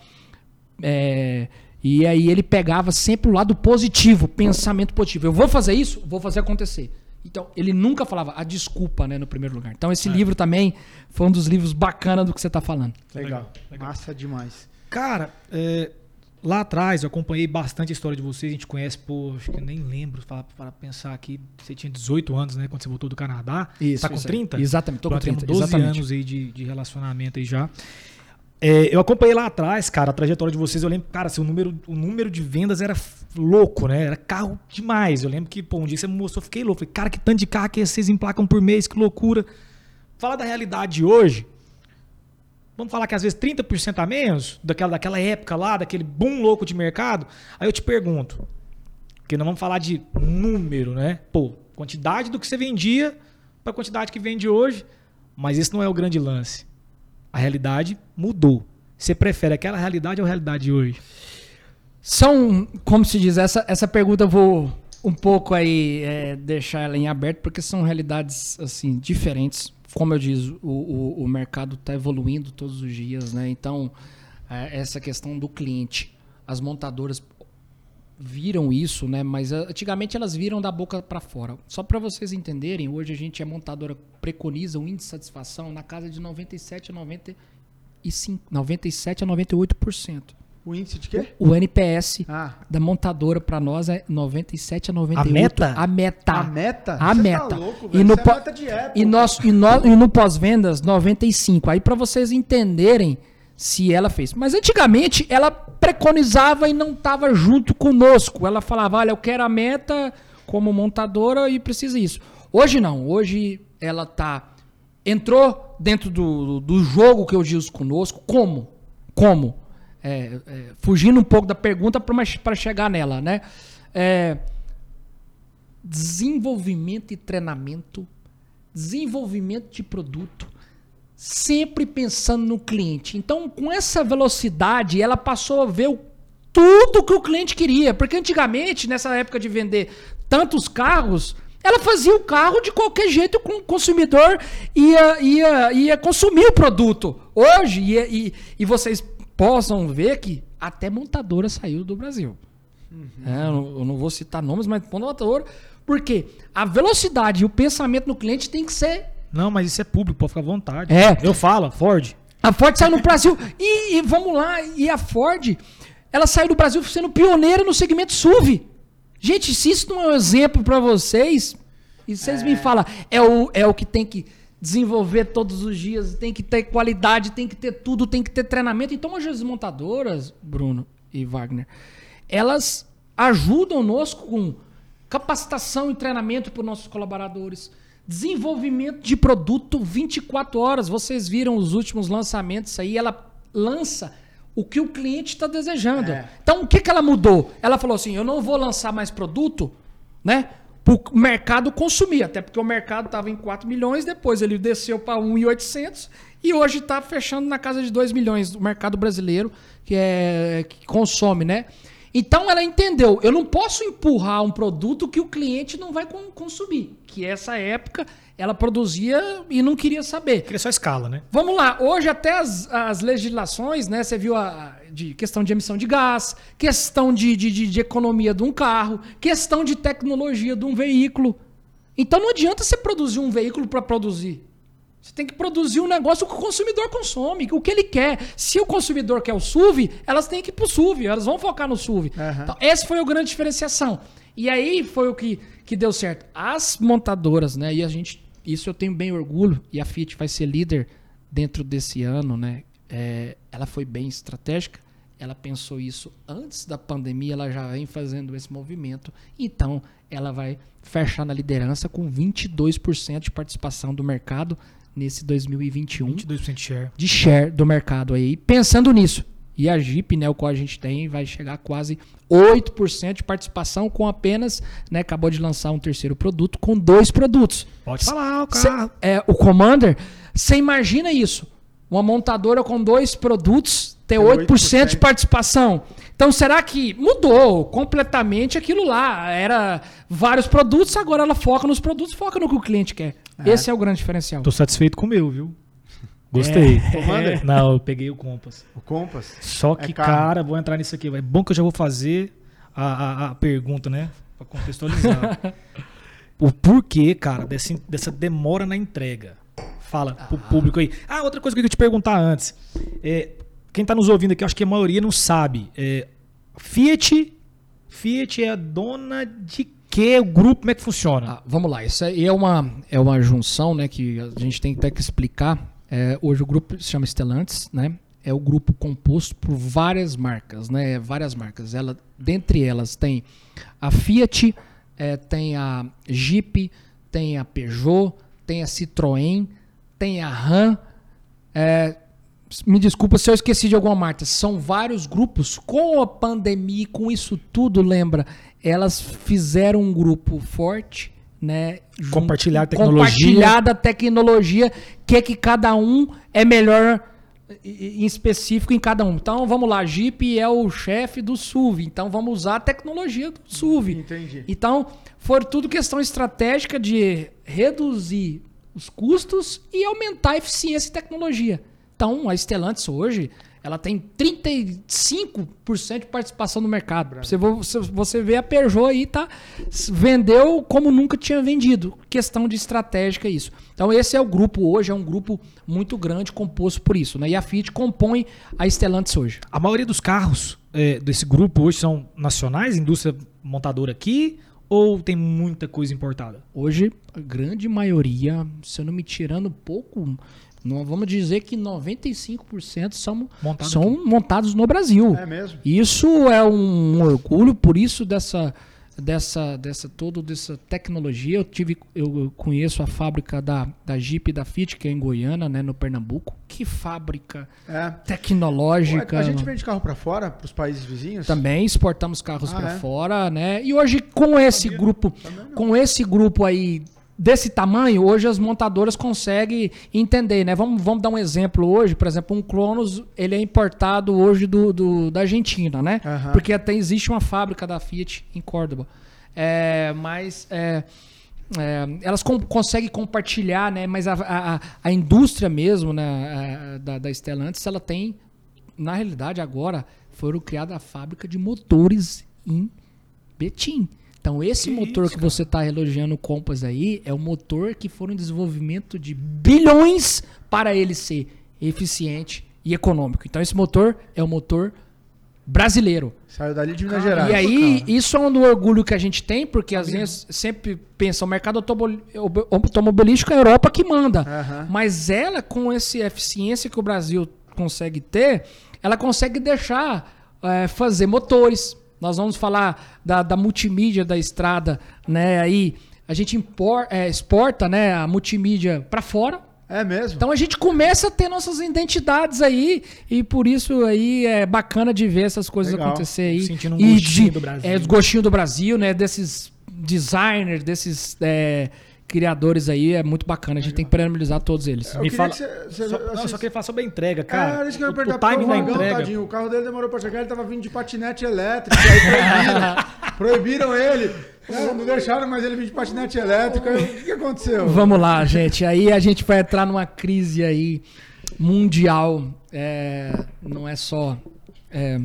é, e aí ele pegava sempre o lado positivo, pensamento positivo. Eu vou fazer isso, vou fazer acontecer. Então, ele nunca falava a desculpa, né, no primeiro lugar. Então, esse é. livro também foi um dos livros bacana do que você está falando. Legal. Legal. Massa demais. Cara, é, lá atrás eu acompanhei bastante a história de vocês. A gente conhece, pô, acho que eu nem lembro, para, para pensar aqui, você tinha 18 anos, né, quando você voltou do Canadá. Isso. Tá com isso 30? Exatamente, tô com 30. 12 exatamente. anos aí de, de relacionamento aí já. É, eu acompanhei lá atrás, cara, a trajetória de vocês. Eu lembro, cara, seu número, o número de vendas era louco, né? Era carro demais. Eu lembro que, pô, um dia você me mostrou, fiquei louco. Falei, cara, que tanto de carro que vocês emplacam por mês, que loucura. Fala da realidade de hoje. Vamos falar que às vezes 30% a menos daquela, daquela época lá, daquele boom louco de mercado. Aí eu te pergunto, porque não vamos falar de número, né? Pô, quantidade do que você vendia para a quantidade que vende hoje. Mas esse não é o grande lance. A realidade mudou. Você prefere aquela realidade ou a realidade de hoje? São, como se diz, essa, essa pergunta eu vou um pouco aí é, deixar ela em aberto, porque são realidades assim diferentes. Como eu disse, o, o, o mercado está evoluindo todos os dias, né? Então, é, essa questão do cliente. As montadoras viram isso, né? Mas antigamente elas viram da boca para fora. Só para vocês entenderem, hoje a gente a montadora preconiza um índice de satisfação na casa de 97 a 95, 97 a 98%. O índice de quê? O NPS ah. da montadora para nós é 97 a 98. A meta? A meta. A meta? A Você meta. Tá louco, e no, é e, nós, e, no, e no pós-vendas 95. Aí para vocês entenderem se ela fez. Mas antigamente ela preconizava e não estava junto conosco. Ela falava: olha, eu quero a meta como montadora e precisa isso. Hoje não. Hoje ela tá entrou dentro do, do jogo que eu digo conosco. Como? Como? É, é, fugindo um pouco da pergunta para chegar nela, né? É, desenvolvimento e treinamento, desenvolvimento de produto, sempre pensando no cliente. Então, com essa velocidade, ela passou a ver o, tudo que o cliente queria. Porque antigamente, nessa época de vender tantos carros, ela fazia o carro de qualquer jeito, o consumidor ia, ia, ia consumir o produto. Hoje, e, e vocês possam ver que até montadora saiu do Brasil. Uhum. É, eu, não, eu, não, vou citar nomes, mas montadora. Porque a velocidade e o pensamento no cliente tem que ser não, mas isso é público, pode ficar à vontade. É. Eu falo, Ford. A Ford saiu no Brasil. E, e, vamos lá, e a Ford, ela saiu do Brasil sendo pioneira no segmento SUV. Gente, se isso não é um exemplo para vocês, e vocês é. me falam, é o, é o que tem que desenvolver todos os dias, tem que ter qualidade, tem que ter tudo, tem que ter treinamento. Então, hoje as montadoras, Bruno e Wagner, elas ajudam nós com capacitação e treinamento para os nossos colaboradores Desenvolvimento de produto 24 horas. Vocês viram os últimos lançamentos aí. Ela lança o que o cliente está desejando. É. Então, o que, que ela mudou? Ela falou assim: eu não vou lançar mais produto, né? O mercado consumir, até porque o mercado estava em 4 milhões, depois ele desceu para 1,800 e hoje está fechando na casa de 2 milhões. O mercado brasileiro que, é, que consome, né? Então ela entendeu, eu não posso empurrar um produto que o cliente não vai consumir. Que essa época ela produzia e não queria saber. Queria só escala, né? Vamos lá, hoje até as, as legislações, né? Você viu a, de questão de emissão de gás, questão de, de, de, de economia de um carro, questão de tecnologia de um veículo. Então não adianta você produzir um veículo para produzir. Você tem que produzir um negócio que o consumidor consome, o que ele quer. Se o consumidor quer o SUV, elas têm que ir pro SUV, elas vão focar no SUV. Uhum. Então, essa foi a grande diferenciação. E aí foi o que, que deu certo. As montadoras, né? E a gente, isso eu tenho bem orgulho, e a Fiat vai ser líder dentro desse ano, né? É, ela foi bem estratégica. Ela pensou isso antes da pandemia, ela já vem fazendo esse movimento. Então, ela vai fechar na liderança com 22% de participação do mercado nesse 2021. 22% share. De share do mercado aí. Pensando nisso. E a Jeep, né, o qual a gente tem, vai chegar a quase 8% de participação com apenas, né, acabou de lançar um terceiro produto com dois produtos. Pode falar o carro. Cê, é, o Commander, você imagina isso? Uma montadora com dois produtos ter 8%, 8% de participação. Então, será que mudou completamente aquilo lá? Era vários produtos, agora ela foca nos produtos, foca no que o cliente quer. É. Esse é o grande diferencial. Tô satisfeito com o meu, viu? Gostei. É. Não, eu peguei o Compass. O Compass? Só que, é cara, vou entrar nisso aqui. É bom que eu já vou fazer a, a, a pergunta, né? Pra contextualizar. o porquê, cara, dessa, dessa demora na entrega. Fala ah. pro público aí. Ah, outra coisa que eu ia te perguntar antes. É, quem tá nos ouvindo aqui, acho que a maioria não sabe. É, Fiat, Fiat é a dona de que o grupo, como é que funciona? Ah, vamos lá, isso aí é uma, é uma junção né, que a gente tem até que explicar. É, hoje o grupo se chama Stellantis, né? É o grupo composto por várias marcas, né? Várias marcas. Ela, dentre elas tem a Fiat, é, tem a Jeep, tem a Peugeot, tem a Citroën, tem a Ram. É, me desculpa se eu esqueci de alguma marca. São vários grupos. Com a pandemia, com isso tudo, lembra? elas fizeram um grupo forte, né? Compartilhar tecnologia. Compartilhar da tecnologia, que é que cada um é melhor em específico em cada um. Então vamos lá, Jeep é o chefe do SUV, então vamos usar a tecnologia do SUV. Entendi. Então foi tudo questão estratégica de reduzir os custos e aumentar a eficiência e tecnologia. Então a Stellantis hoje ela tem 35% de participação no mercado. Você, você vê a Peugeot aí, tá? Vendeu como nunca tinha vendido. Questão de estratégica isso. Então esse é o grupo hoje, é um grupo muito grande composto por isso. Né? E a Fiat compõe a Stellantis hoje. A maioria dos carros é, desse grupo hoje são nacionais, indústria montadora aqui, ou tem muita coisa importada? Hoje, a grande maioria, se eu não me tirando pouco, não, vamos dizer que 95% são, Montado são aqui. montados no Brasil. É mesmo? Isso é um orgulho, por isso dessa dessa dessa toda dessa tecnologia. Eu tive eu conheço a fábrica da, da Jeep e da Fit que é em Goiânia, né, no Pernambuco. Que fábrica é. tecnológica. A gente vende carro para fora, para os países vizinhos? Também exportamos carros ah, para é? fora, né? E hoje com esse Sabia. grupo, com esse grupo aí desse tamanho, hoje as montadoras conseguem entender, né? Vamos, vamos dar um exemplo hoje, por exemplo, um Cronos, ele é importado hoje do, do da Argentina, né? Uhum. Porque até existe uma fábrica da Fiat em Córdoba. É, mas é, é, elas com, conseguem compartilhar, né? Mas a, a, a indústria mesmo, né? A, da, da Stellantis, ela tem, na realidade agora, foram criada a fábrica de motores em Betim. Então, esse que motor isso, que você está elogiando o Compass aí é o motor que foi um desenvolvimento de bilhões para ele ser eficiente e econômico. Então, esse motor é o motor brasileiro. Saiu dali de Minas Gerais. E aí, cara. isso é um orgulho que a gente tem, porque às vezes sempre pensa, o mercado automobilístico é a Europa que manda. Uhum. Mas ela, com essa eficiência que o Brasil consegue ter, ela consegue deixar é, fazer motores, nós vamos falar da, da multimídia da estrada, né? Aí a gente impor, é, exporta né, a multimídia para fora. É mesmo? Então a gente começa a ter nossas identidades aí e por isso aí é bacana de ver essas coisas Legal. acontecer aí. Sentindo um e gostinho de- do Brasil. É, os gostinhos do Brasil, né? Desses designers, desses é, criadores aí, é muito bacana. A gente tem que parabenizar todos eles. Eu Me queria fala- que você- você- Só, não, assim, só queria falar sobre a entrega, Cara, cara. era isso que eu ia o, perguntar o timing pro da Vagão, entrega. tadinho. O carro dele demorou pra chegar, ele tava vindo de patinete elétrico, aí proibiram. proibiram ele. Não, não deixaram mais ele vir de patinete elétrico. O que, que aconteceu? Vamos lá, gente. Aí a gente vai entrar numa crise aí mundial. É, não é só é,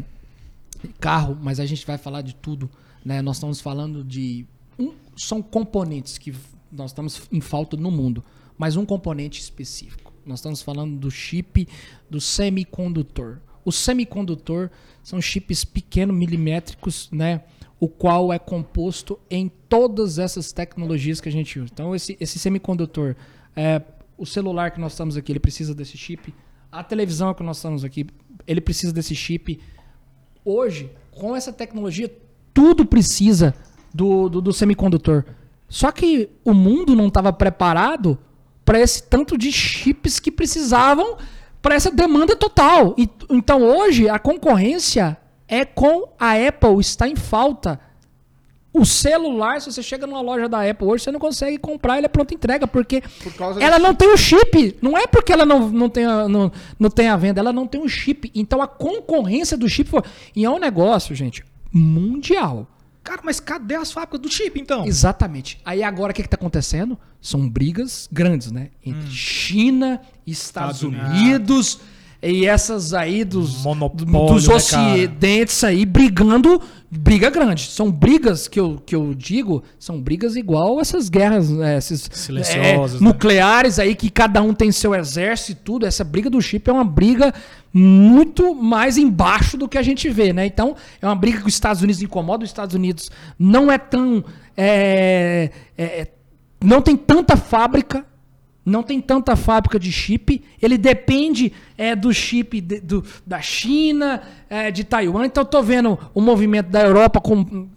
carro, mas a gente vai falar de tudo. Né? Nós estamos falando de. um- são componentes que nós estamos em falta no mundo, mas um componente específico. Nós estamos falando do chip do semicondutor. O semicondutor são chips pequenos, milimétricos, né? O qual é composto em todas essas tecnologias que a gente usa. Então, esse, esse semicondutor, é, o celular que nós estamos aqui, ele precisa desse chip. A televisão que nós estamos aqui, ele precisa desse chip. Hoje, com essa tecnologia, tudo precisa do, do, do semicondutor. Só que o mundo não estava preparado para esse tanto de chips que precisavam para essa demanda total. E, então hoje a concorrência é com a Apple, está em falta. O celular, se você chega numa loja da Apple hoje, você não consegue comprar, ele é pronta entrega, porque Por ela não tem o chip. Não é porque ela não, não, tem a, não, não tem a venda, ela não tem o chip. Então a concorrência do chip. foi- E é um negócio, gente, mundial. Cara, mas cadê as fábricas do chip, então? Exatamente. Aí agora o que está acontecendo? São brigas grandes, né? Entre China, Estados Estados Unidos e essas aí dos, Monopólio, dos né, ocidentes aí brigando, briga grande. São brigas que eu, que eu digo, são brigas igual essas guerras né, esses, Silenciosas, é, né? nucleares aí que cada um tem seu exército e tudo. Essa briga do chip é uma briga muito mais embaixo do que a gente vê, né? Então, é uma briga que os Estados Unidos incomoda. Os Estados Unidos não é tão. é, é, não tem tanta fábrica. Não tem tanta fábrica de chip. Ele depende é, do chip de- do- da China, é, de Taiwan. Então, eu tô vendo o movimento da Europa com,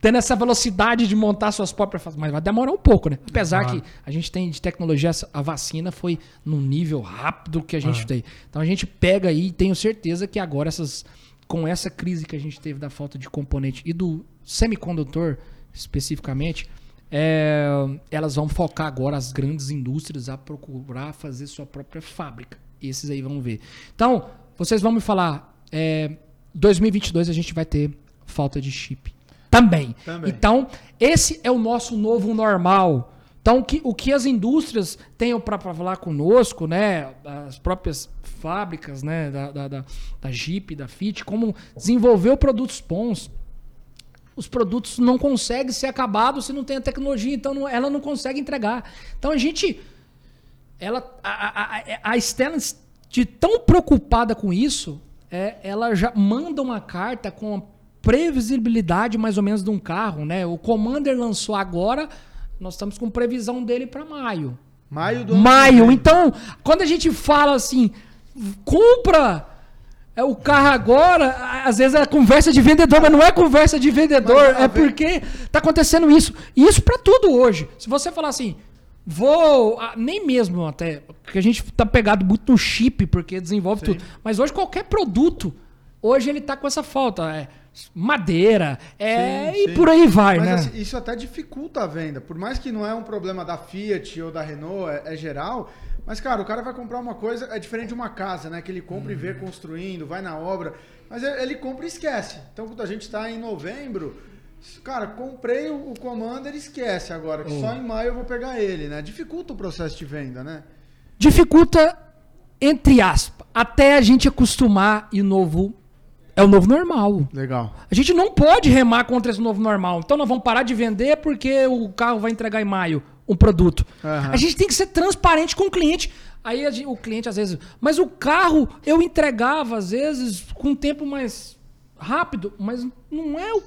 tendo essa velocidade de montar suas próprias fábricas. Mas vai demorar um pouco, né? Apesar que a gente tem de tecnologia, a vacina foi num nível rápido que a gente tem. Então a gente pega aí e tenho certeza que agora essas. Com essa crise que a gente teve da falta de componente e do semicondutor especificamente, é, elas vão focar agora as grandes indústrias a procurar fazer sua própria fábrica. Esses aí vão ver. Então, vocês vão me falar, é, 2022 a gente vai ter falta de chip. Também. Também. Então, esse é o nosso novo normal. Então, o que, o que as indústrias tenham para falar conosco, né? As próprias fábricas, né? Da, da, da, da Jeep, da Fit, como desenvolver produtos bons. Os produtos não conseguem ser acabados se não tem a tecnologia, então não- ela não consegue entregar. Então a gente. Ela, a, a, a, a Stellantis, de tão preocupada com isso, é, ela já manda uma carta com a previsibilidade mais ou menos de um carro, né? O Commander lançou agora, nós estamos com previsão dele para maio. Maio do ano Maio. vem. Então, quando a gente fala assim, compra é, o carro agora, às vezes é conversa de vendedor, mas não é conversa de vendedor, Mas, é porque tá acontecendo isso. E isso para tudo hoje. Se você falar assim, vou, nem mesmo até, porque a gente tá pegado muito no chip, porque desenvolve tudo. Mas hoje qualquer produto, hoje ele tá com essa falta, é madeira, é, Sim, e sim. por aí vai, Mas né? assim, isso até dificulta a venda. Por mais que não é um problema da Fiat ou da Renault, é, é geral. Mas, cara, o cara vai comprar uma coisa, é diferente de uma casa, né? Que ele compra e vê construindo, vai na obra. Mas ele, ele compra e esquece. Então, quando a gente tá em novembro, cara, comprei o, Commander e esquece agora. Que só em maio eu vou pegar ele, né? Dificulta o processo de venda, né? dificulta, entre aspas, até a gente acostumar e o novo. É o novo normal. Legal. A gente não pode remar contra esse novo normal. Então nós vamos parar de vender porque o carro vai entregar em maio um produto. Aham. A gente tem que ser transparente com o cliente. Aí gente- o cliente às vezes. Mas o carro eu entregava às vezes com um tempo mais rápido, mas não é o.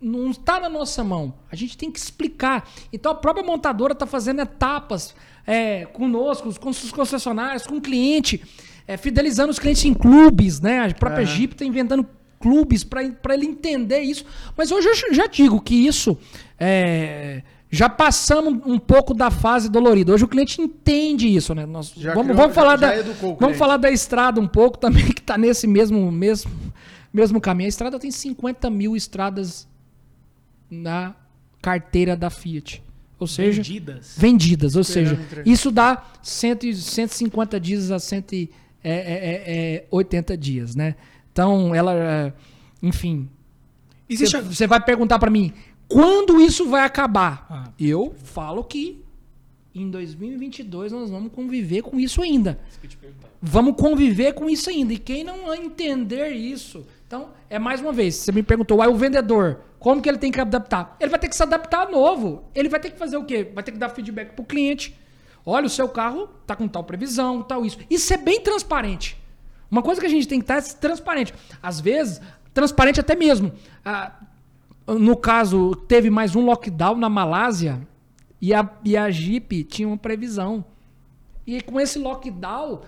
Não está na nossa mão. A gente tem que explicar. Então a própria montadora está fazendo etapas é, conosco, com os concessionários, com o cliente, é, fidelizando os clientes em clubes, né? A própria Aham. Jeep está inventando clubes para ele entender isso. Mas hoje eu já digo que isso é, Já passamos um pouco da fase dolorida. Hoje o cliente entende isso, né? Nós já vamos, criou, vamos falar já, da, já vamos falar da estrada um pouco também, que está nesse mesmo, mesmo, mesmo caminho. A estrada tem 50 mil estradas na carteira da Fiat. Ou seja, vendidas. Vendidas, ou seja, isso dá 100, 150 dias a 180 é, é, é, dias, né? Então, ela, enfim. Você vai perguntar para mim, quando isso vai acabar? Ah. Eu falo que em 2022 nós vamos conviver com isso ainda. Isso vamos conviver com isso ainda. E quem não entender isso. Então, é mais uma vez, você me perguntou, aí o vendedor, como que ele tem que adaptar? Ele vai ter que se adaptar novo. Ele vai ter que fazer o quê? Vai ter que dar feedback pro cliente. Olha, o seu carro tá com tal previsão, tal isso. Isso é bem transparente. Uma coisa que a gente tem que estar tá é transparente. Às vezes, transparente até mesmo. Ah, no caso, teve mais um lockdown na Malásia e a, e a Jeep tinha uma previsão. E com esse lockdown,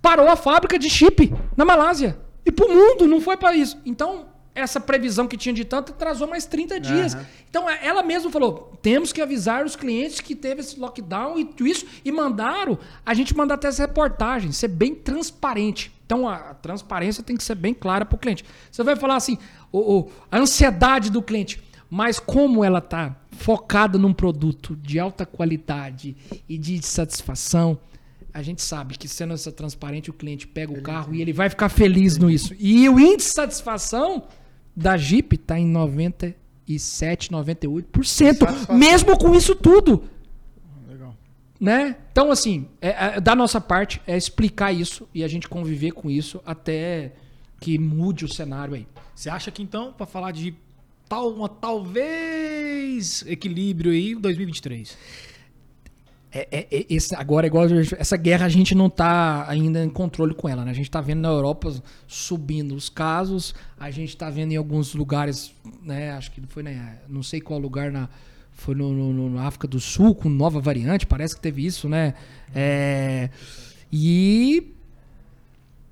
parou a fábrica de chip na Malásia. E pro mundo, não foi para isso. Então, essa previsão que tinha de tanto atrasou mais 30 dias. Uhum. Então, é, ela mesma falou: temos que avisar os clientes que teve esse lockdown e tudo isso. E mandaram a gente mandar até essa reportagem, ser bem transparente. Então, a, transparência tem que ser bem clara para o cliente. Você vai falar assim: o, o, a ansiedade do cliente. Mas como ela está focada num produto de alta qualidade e de satisfação, a gente sabe que sendo essa transparente, o cliente pega o carro e ele vai ficar feliz no isso. E o índice de satisfação da Jeep está em 97, 98%, mesmo com isso tudo. Né? Então, assim, é, é, da nossa parte, é explicar isso e a gente conviver com isso até que mude o cenário aí. Você acha que então, para falar de tal, uma talvez equilíbrio aí, 2023? É, é, é, esse, agora, igual essa guerra, a gente não está ainda em controle com ela. Né? A gente está vendo na Europa subindo os casos, a gente está vendo em alguns lugares, né? acho que foi, né? não sei qual lugar, na, foi no, no, no África do Sul, com nova variante, parece que teve isso, né? É, e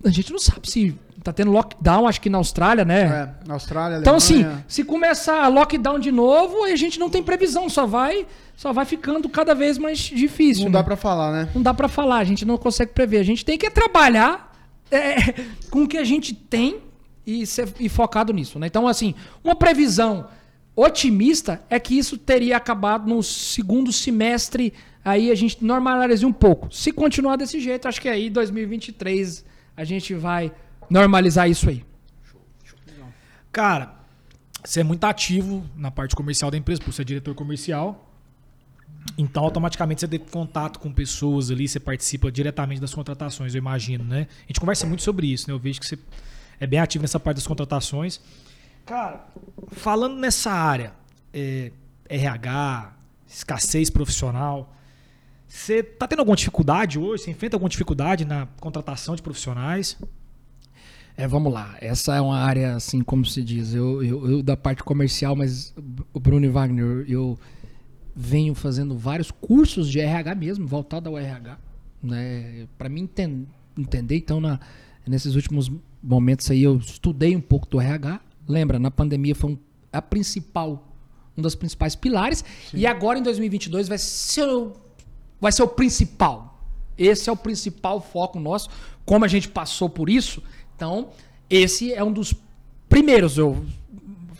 a gente não sabe se tá tendo lockdown, acho que na Austrália, né? É, na Austrália, Então, assim, se começar lockdown de novo, a gente não tem previsão, só vai só vai ficando cada vez mais difícil. Não né? dá para falar, né? Não dá para falar, a gente não consegue prever. A gente tem que trabalhar é, com o que a gente tem e ser e focado nisso, né? Então, assim, uma previsão otimista é que isso teria acabado no segundo semestre, aí a gente normalizaria um pouco. Se continuar desse jeito, acho que aí 2023 a gente vai normalizar isso aí. Cara, você é muito ativo na parte comercial da empresa, por ser diretor comercial. Então, automaticamente você tem contato com pessoas ali, você participa diretamente das contratações, eu imagino, né? A gente conversa muito sobre isso, né? Eu vejo que você é bem ativo nessa parte das contratações. Cara, falando nessa área, é, RH, escassez profissional, você está tendo alguma dificuldade hoje? Você enfrenta alguma dificuldade na contratação de profissionais? É, vamos lá. Essa é uma área, assim, como se diz, eu, eu, eu da parte comercial, mas o Bruno e Wagner, eu venho fazendo vários cursos de RH mesmo, voltado ao RH, né? Para mim entender, então, na, nesses últimos momentos aí eu estudei um pouco do RH. Lembra, na pandemia foi um, a principal, um dos principais pilares, Sim. e agora em 2022 vai ser vai ser o principal. Esse é o principal foco nosso. Como a gente passou por isso, então esse é um dos primeiros, eu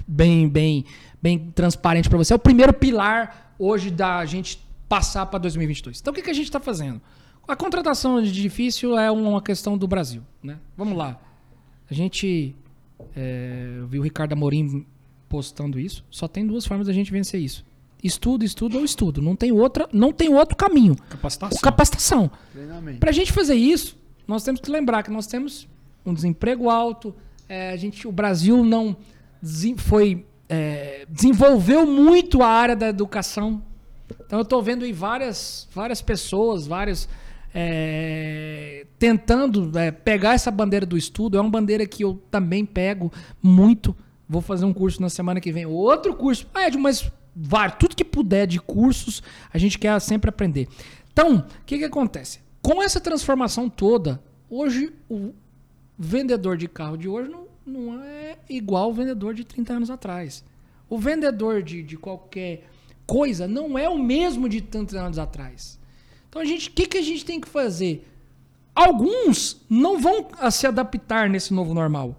bem bem bem transparente para você, é o primeiro pilar hoje da gente passar para 2022. Então o que, que a gente está fazendo? A contratação de difícil é uma questão do Brasil, né? Vamos lá. A gente é, viu o Ricardo Amorim postando isso. Só tem duas formas da gente vencer isso Estudo, estudo ou estudo. Não tem outra, não tem outro caminho. Capacitação. Capacitação. Para a gente fazer isso, nós temos que lembrar que nós temos um desemprego alto. É, a gente, o Brasil não foi é, desenvolveu muito a área da educação. Então eu estou vendo aí várias, várias pessoas, várias é, tentando é, pegar essa bandeira do estudo. É uma bandeira que eu também pego muito. Vou fazer um curso na semana que vem. Outro curso. Ah, Ed, mas vários, tudo que puder de cursos, a gente quer sempre aprender. Então, o que, que acontece? Com essa transformação toda, hoje o vendedor de carro de hoje não, não é igual o vendedor de 30 anos atrás. O vendedor de, de qualquer coisa não é o mesmo de tantos anos atrás. Então a gente, o que, que a gente tem que fazer? Alguns não vão se adaptar nesse novo normal.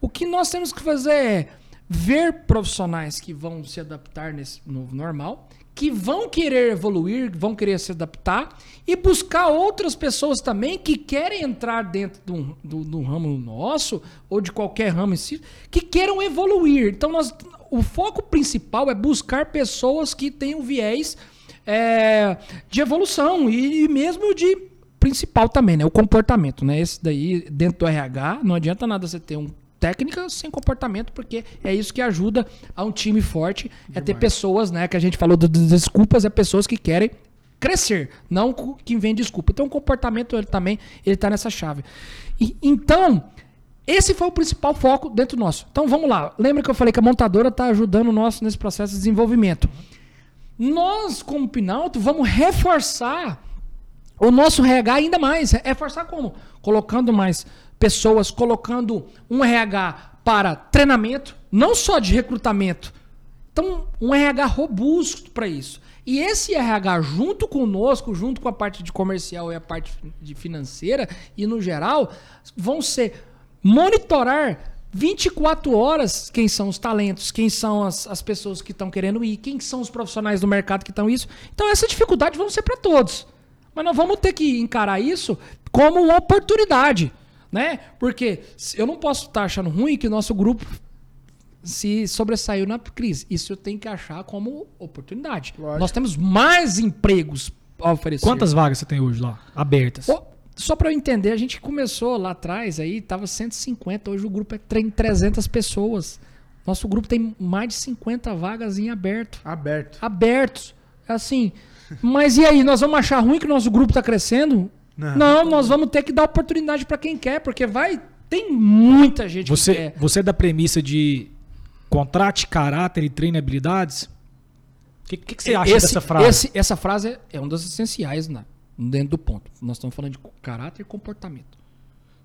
O que nós temos que fazer é ver profissionais que vão se adaptar nesse novo normal, que vão querer evoluir, vão querer se adaptar e buscar outras pessoas também que querem entrar dentro do, do, do ramo nosso ou de qualquer ramo em si, que queiram evoluir. Então, nós, o foco principal é buscar pessoas que tenham viés é, de evolução e, e mesmo de principal também, né? O comportamento, né? Esse daí, dentro do RH, não adianta nada você ter um técnica sem comportamento, porque é isso que ajuda a um time forte, Demais. é ter pessoas, né, que a gente falou das desculpas, é pessoas que querem crescer, não que vem desculpa. Então o comportamento ele também ele tá nessa chave. E, então, esse foi o principal foco dentro do nosso. Então vamos lá. Lembra que eu falei que a montadora está ajudando o nosso nesse processo de desenvolvimento. Nós, como Pinalto, vamos reforçar o nosso RH ainda mais. Reforçar como? Colocando mais pessoas colocando um RH para treinamento, não só de recrutamento. Então, um RH robusto para isso. E esse RH junto conosco, junto com a parte de comercial e a parte de financeira e no geral, vão ser monitorar 24 horas quem são os talentos, quem são as, as pessoas que estão querendo ir, quem são os profissionais do mercado que estão isso. Então essa dificuldade vão ser para todos. Mas nós vamos ter que encarar isso como uma oportunidade né? Porque eu não posso estar achando ruim que o nosso grupo se sobressaiu na crise. Isso eu tenho que achar como oportunidade. Lógico. Nós temos mais empregos a oferecer. Quantas vagas você tem hoje lá, abertas? Só para eu entender, a gente começou lá atrás, aí tava 150, hoje o grupo é 300 pessoas. Nosso grupo tem mais de 50 vagas em aberto. Aberto. Abertos. Assim, mas e aí, nós vamos achar ruim que o nosso grupo está crescendo? Não, não nós vamos ter que dar oportunidade para quem quer, porque vai. Tem muita gente você, que quer. Você é da premissa de contrate caráter e treine habilidades? O que, que, que, você acha esse, dessa frase? Esse, essa frase é uma das essenciais né, dentro do ponto. Nós estamos falando de caráter e comportamento.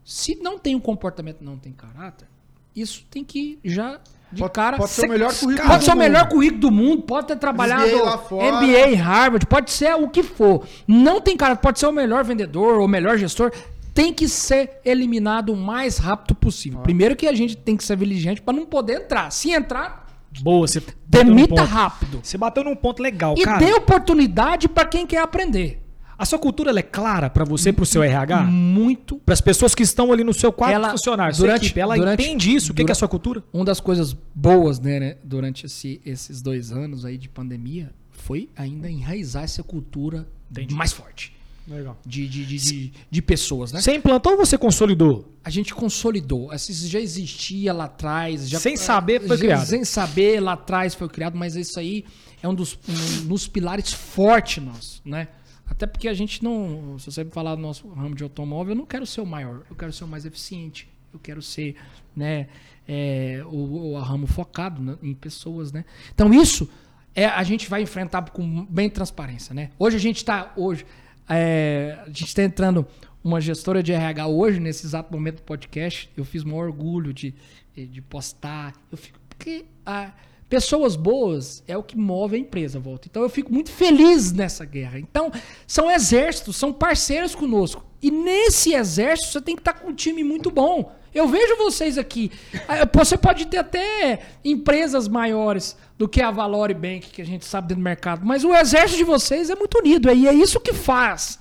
Se não tem um comportamento, não tem caráter, isso tem que já de pode, cara. Pode ser o melhor currículo Pode ser o melhor currículo do mundo, pode ter trabalhado MBA, Harvard, pode ser o que for. Não tem cara, pode ser o melhor vendedor ou o melhor gestor. Tem que ser eliminado o mais rápido possível. Ah. Primeiro que a gente tem que ser vigilante para não poder entrar. Se entrar, Boa, você demita rápido. Você bateu num ponto legal, e cara. E dê oportunidade para quem quer aprender. A sua cultura é clara para você, para o seu RH? Muito. Para as pessoas que estão ali no seu quadro ela, funcionário, durante, equipe, ela durante, entende isso? O que, que, é a sua cultura? Uma das coisas boas né, né, durante esse, esses dois anos aí de pandemia foi ainda enraizar essa cultura Entendi. mais forte. Legal. De, de, de, de, de, pessoas, né? Você implantou ou você consolidou? A gente consolidou. Isso já existia lá atrás. Já, sem saber foi já, criado. Sem saber lá atrás foi criado, mas isso aí é um dos, um dos pilares fortes nossos, né? Até porque a gente não. Se você falar do nosso ramo de automóvel, eu não quero ser o maior, eu quero ser o mais eficiente. Eu quero ser né, é, o, o ramo focado né, em pessoas. Né? Então, isso é, a gente vai enfrentar com bem transparência. Né? Hoje a gente está. Hoje, é, a gente está entrando uma gestora de RH hoje, nesse exato momento do podcast. Eu fiz um orgulho de, de postar. Eu fico. Porque. A, Pessoas boas é o que move a empresa, volta. Então eu fico muito feliz nessa guerra. Então, são exércitos, são parceiros conosco. E nesse exército você tem que estar com um time muito bom. Eu vejo vocês aqui. Ah, você pode ter até empresas maiores do que a Valore Bank, que a gente sabe dentro do mercado, mas o exército de vocês é muito unido. E é isso que faz.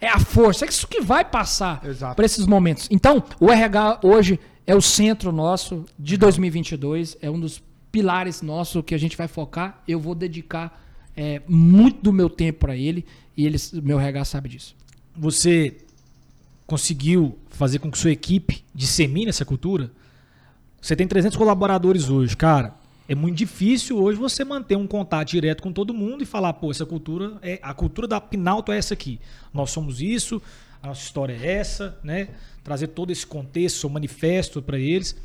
É a força, é isso que vai passar para esses momentos. Então, o RH hoje é o centro nosso de 2022, é um dos pilares nossos que a gente vai focar, eu vou dedicar é, muito do meu tempo para ele e eles, meu RH sabe disso. Você conseguiu fazer com que sua equipe dissemine essa cultura? Você tem 300 colaboradores hoje, cara. É muito difícil hoje você manter um contato direto com todo mundo e falar, pô, essa cultura é a cultura da Pinalto é essa aqui. Nós somos isso, a nossa história é essa, né? Trazer todo esse contexto, o manifesto para eles.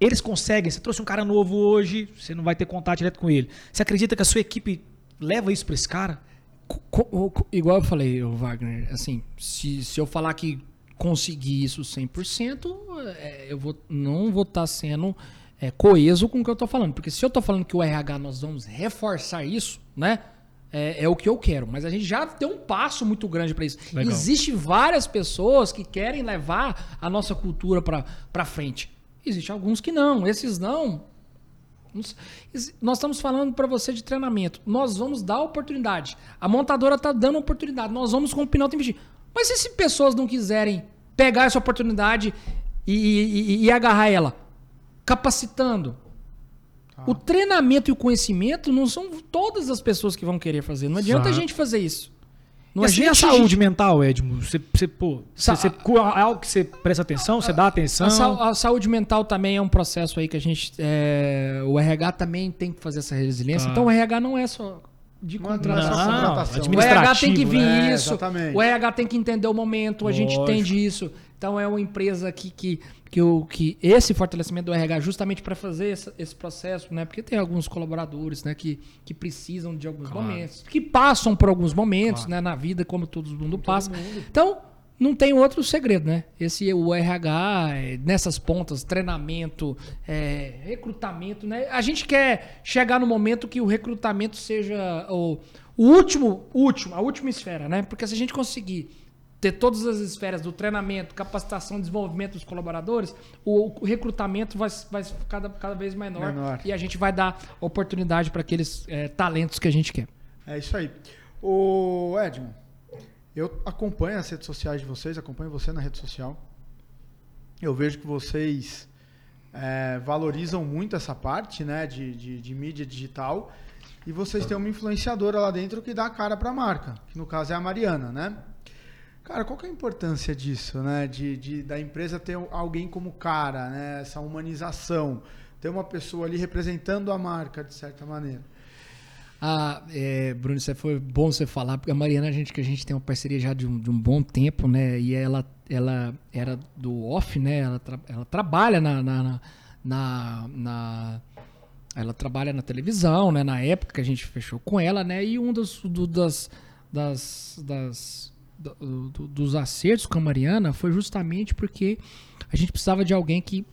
Eles conseguem. Você trouxe um cara novo hoje, você não vai ter contato direto com ele. Você acredita que a sua equipe leva isso para esse cara? Igual eu falei, Wagner, assim, se, se eu falar que consegui isso 100%, é, eu vou, não vou estar tá sendo é, coeso com o que eu estou falando. Porque se eu estou falando que o RH nós vamos reforçar isso, né? É, é, o que eu quero. Mas a gente já deu um passo muito grande para isso. Legal. Existe várias pessoas que querem levar a nossa cultura para frente. Existem alguns que não. Esses não. Nós estamos falando para você de treinamento. Nós vamos dar oportunidade. A montadora está dando oportunidade. Nós vamos com o Pinalto investir. Mas e se pessoas não quiserem pegar essa oportunidade e, e, e agarrar ela? Capacitando, o treinamento e o conhecimento não são todas as pessoas que vão querer fazer. Não adianta Exato. a gente fazer isso. Não e assim, a saúde mental, Edmo? Você, você, pô, você, você, é algo que você presta atenção, você dá atenção? A, sa a, saúde mental também é um processo aí que a gente. É, o RH também tem que fazer essa resiliência. Tá. Então o RH não é só de contratação. Não, o RH tem que vir né? isso. Exatamente. O RH tem que entender o momento, a Lógico. gente entende isso. Então é uma empresa que, que, que, o, que esse fortalecimento do RH justamente para fazer esse, esse, processo, né? Porque tem alguns colaboradores, né, que, que precisam de alguns claro. momentos, que passam por alguns momentos, claro. né, na vida como todo mundo todo passa. Mundo. Então, não tem outro segredo, né? Esse o RH é, nessas pontas, treinamento, é, recrutamento, né? A gente quer chegar no momento que o recrutamento seja o, o último, último, a última esfera, né? Porque se a gente conseguir ter todas as esferas do treinamento, capacitação, desenvolvimento dos colaboradores, o, o recrutamento vai, vai cada, cada vez menor, menor, e a gente vai dar oportunidade para aqueles é, talentos que a gente quer. É isso aí. O Edmond, eu acompanho as redes sociais de vocês, acompanho você na rede social. Eu vejo que vocês é, valorizam muito essa parte né, de, de, de mídia digital e vocês têm uma influenciadora lá dentro que dá a cara para a marca, que no caso é a Mariana, né? Cara, qual que é a importância disso, né? De, de, da empresa ter alguém como cara, né? Essa humanização, ter uma pessoa ali representando a marca de certa maneira. Ah, é, Bruno, isso foi bom você falar, porque a Mariana, a gente, que a gente tem uma parceria já de um, de um bom tempo, né? E ela, ela era do off, né? Ela, tra, ela trabalha na, na, na, na, Ela trabalha na televisão, né? Na época que a gente fechou com ela, né? E um dos, do, das, das, das do, do, dos acertos com a Mariana foi justamente porque a gente precisava de alguém que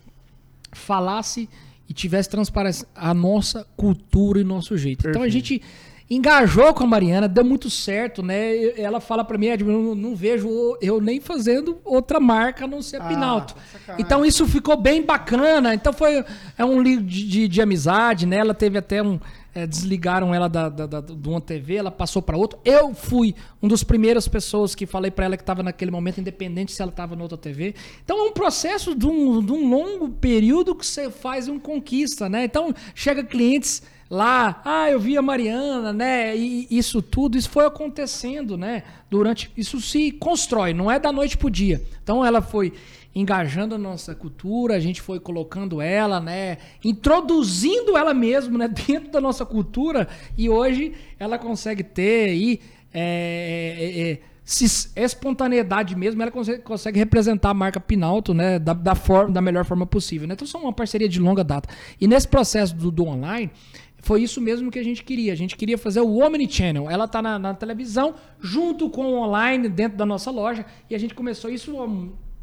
falasse e tivesse transparência a nossa cultura e nosso jeito. Perfeito. Então a gente engajou com a Mariana, deu muito certo, né? Ela fala para mim, eu não, não, vejo eu nem fazendo outra marca a não ser a ah, Pinalto. Então isso ficou bem bacana. Então foi é um livro de, de, de amizade, né? Ela teve até um é, desligaram ela da, da, da, de uma TV, ela passou para outra. Eu fui um dos primeiras pessoas que falei para ela que estava naquele momento, independente se ela estava na outra TV. Então é um processo de um, de um longo período que você faz um conquista, né? Então chega clientes lá, ah, eu vi a Mariana, né? E isso tudo, isso foi acontecendo, né? Durante, isso se constrói, não é da noite pro dia. Então ela foi engajando a nossa cultura, a gente foi colocando ela, né, introduzindo ela mesmo, né, dentro da nossa cultura e hoje ela consegue ter aí é, é, é, se, espontaneidade mesmo, ela consegue, consegue, representar a marca Pinalto, né, da, da, forma, da melhor forma possível. Né? Então, são uma parceria de longa data. E nesse processo do, do online, foi isso mesmo que a gente queria. A gente queria fazer o Omnichannel. Ela está na, na, televisão, junto com o online, dentro da nossa loja. E a gente começou isso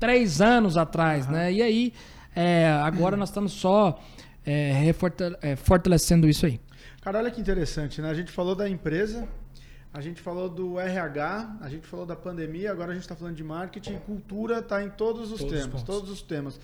três anos atrás, uhum. né? E aí, é, agora nós estamos só é, é, fortalecendo isso aí. Cara, olha que interessante, né? A gente falou da empresa, a gente falou do RH, a gente falou da pandemia, agora a gente está falando de marketing, cultura está em todos os todos temas, os todos os temas.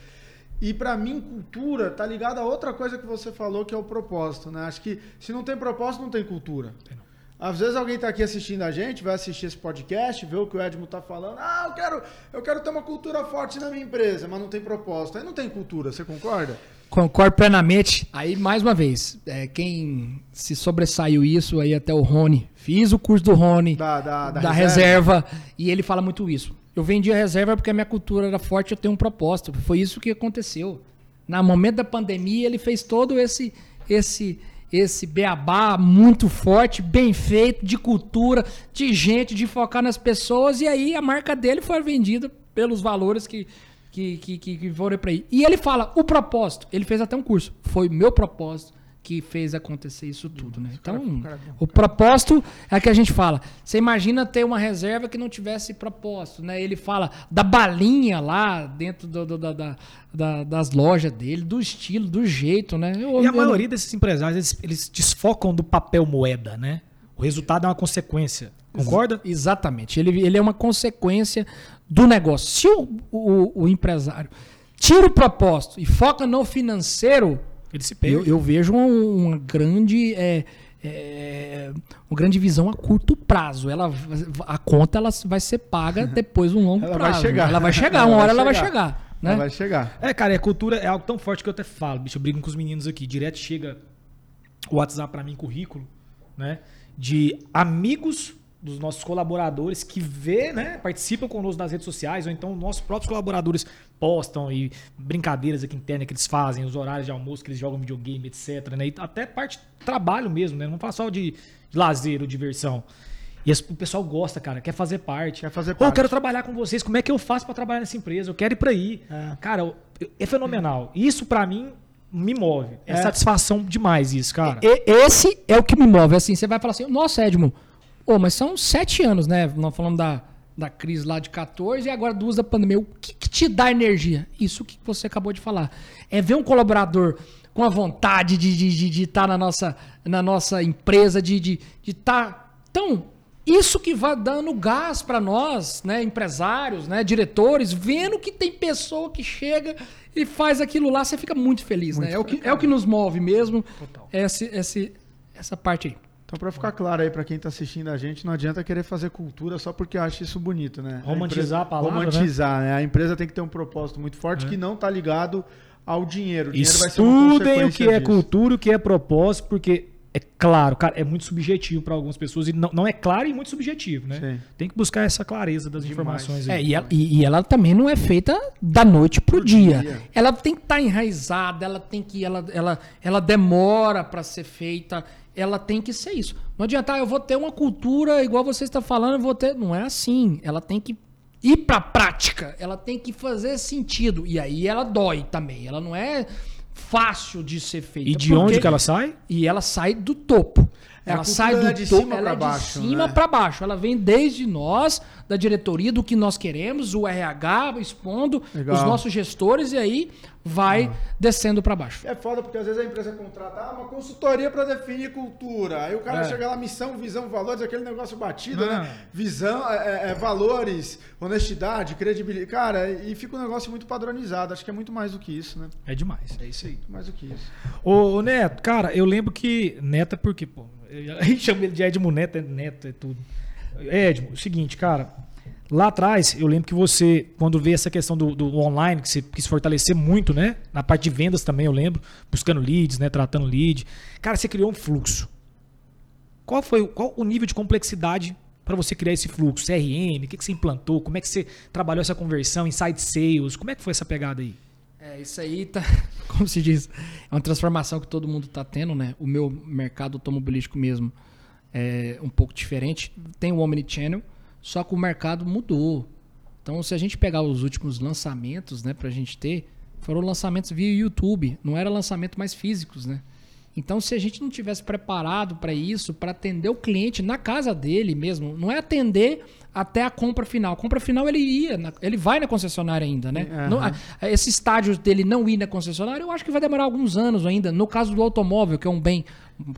E para mim, cultura tá ligada a outra coisa que você falou, que é o propósito, né? Acho que se não tem propósito, não tem cultura. Tem não. Às vezes alguém está aqui assistindo a gente, vai assistir esse podcast, vê o que o Edmo está falando. Ah, eu quero, eu quero ter uma cultura forte na minha empresa, mas não tem propósito. Aí não tem cultura, você concorda? Concordo plenamente. Aí, mais uma vez, é, quem se sobressaiu isso aí até o Rony. Fiz o curso do Rony, da, da, da, da reserva. reserva, e ele fala muito isso. Eu vendi a reserva porque a minha cultura era forte, eu tenho um propósito. Foi isso que aconteceu. No momento da pandemia, ele fez todo esse esse esse beabá muito forte, bem feito, de cultura, de gente, de focar nas pessoas, e aí a marca dele foi vendida pelos valores que, que, que, que foram para aí. E ele fala, o propósito, ele fez até um curso, foi meu propósito que fez acontecer isso tudo, né? Então, o propósito é que a gente fala. Você imagina ter uma reserva que não tivesse propósito, né? Ele fala da balinha lá dentro do, do, da, da, das lojas dele, do estilo, do jeito, né? Eu, e a eu, maioria desses empresários, eles, eles desfocam do papel moeda, né? O resultado é uma consequência. Concorda? Exatamente. Ele, ele é uma consequência do negócio. Se o, o, o empresário tira o propósito e foca no financeiro, ele se perde. Eu, eu vejo uma, uma grande. É, é, uma grande visão a curto prazo. Ela, a conta ela vai ser paga depois de um longo ela prazo. Vai chegar. Ela vai chegar, uma hora ela vai chegar. Né? Ela vai chegar. É, cara, a cultura é algo tão forte que eu até falo, bicho. Eu brigo com os meninos aqui. Direto chega o WhatsApp para mim, currículo, né? De amigos dos nossos colaboradores que vê, né, participam conosco nas redes sociais, ou então nossos próprios colaboradores postam e brincadeiras aqui internas que eles fazem, os horários de almoço que eles jogam videogame, etc. Né, e até parte trabalho mesmo, né? Não fala só de, de lazer ou diversão. E o pessoal gosta, cara, quer fazer parte. Quer fazer parte. Oh, eu quero trabalhar com vocês. Como é que eu faço para trabalhar nessa empresa? Eu quero ir para aí. É. Cara, é fenomenal. Isso para mim me move. É, é, satisfação demais isso, cara. E, esse é o que me move. Assim, você vai falar assim, nossa, Edmo, oh, mas são sete anos, né? Nós falamos da, da crise lá de 14 e agora duas da pandemia. O que, que te dá energia? Isso que você acabou de falar. É ver um colaborador com a vontade de estar de, de, de tá na, nossa, na nossa empresa, de estar. De, de tá... Então, isso que vai dando gás para nós, né, empresários, né, diretores, vendo que tem pessoa que chega e faz aquilo lá, você fica muito feliz, muito né? É o, que, é o que nos move mesmo, esse, esse, essa parte aí. Então, para ficar claro aí para quem está assistindo a gente, não adianta querer fazer cultura só porque acha isso bonito, né? Romantizar a, empresa, a palavra, né? Romantizar, né? né? A empresa tem que ter um propósito muito forte é. que não está ligado ao dinheiro. O dinheiro Estudem o que é cultura, o que é propósito, porque é claro, cara, é muito subjetivo para algumas pessoas e não, não é claro e muito subjetivo, né? Sim. Tem que buscar essa clareza das Demais. informações. É, e, ela, e, e, ela, também não é feita da noite pro, pro dia. dia. Ela tem que estar tá enraizada, ela tem que ela, ela, ela demora para ser feita, ela tem que ser isso. Não adianta, ah, eu vou ter uma cultura igual você está falando, eu vou ter, não é assim. Ela tem que ir para prática, ela tem que fazer sentido e aí ela dói também. Ela não é fácil de ser feita. E de onde que ela sai? E ela sai do topo. É ela sai do de topo, cima ela é baixo, de cima né? para baixo. Ela vem desde nós, da diretoria, do que nós queremos, o RH expondo, Legal. os nossos gestores, e aí vai ah. descendo para baixo. É foda porque às vezes a empresa contrata ah, uma consultoria para definir cultura. Aí o cara é. chega lá, missão, visão, valores, aquele negócio batido, Não. né? Visão, é, é, é, valores, honestidade, credibilidade. Cara, e fica um negócio muito padronizado. Acho que é muito mais do que isso, né? É demais, é isso aí. Muito mais do que isso. Ô, ô Neto, cara, eu lembro que. Neto é porque, pô, a gente chama ele de Edmo Neto, é Neto, é tudo. Edmo, o seguinte, cara Lá atrás, eu lembro que você, quando veio essa questão do, do, online, que você quis fortalecer muito, né? Na parte de vendas também, eu lembro, buscando leads, né? Tratando lead. Cara, você criou um fluxo. Qual foi qual o nível de complexidade para você criar esse fluxo? CRM, o que, que você implantou? Como é que você trabalhou essa conversão, inside sales? Como é que foi essa pegada aí? É, isso aí tá, como se diz, é uma transformação que todo mundo está tendo, né? O meu mercado automobilístico mesmo é um pouco diferente. Tem o Omnichannel, só que o mercado mudou. Então, se a gente pegar os últimos lançamentos, né, pra gente ter, foram lançamentos via YouTube, não era lançamento mais físicos, né? Então, se a gente não tivesse preparado para isso, para atender o cliente na casa dele mesmo, não é atender até a compra final. A compra final ele ia, na, ele vai na concessionária ainda, né? Uhum. No, esse estágio dele não ir na concessionária, eu acho que vai demorar alguns anos ainda. No caso do automóvel, que é um bem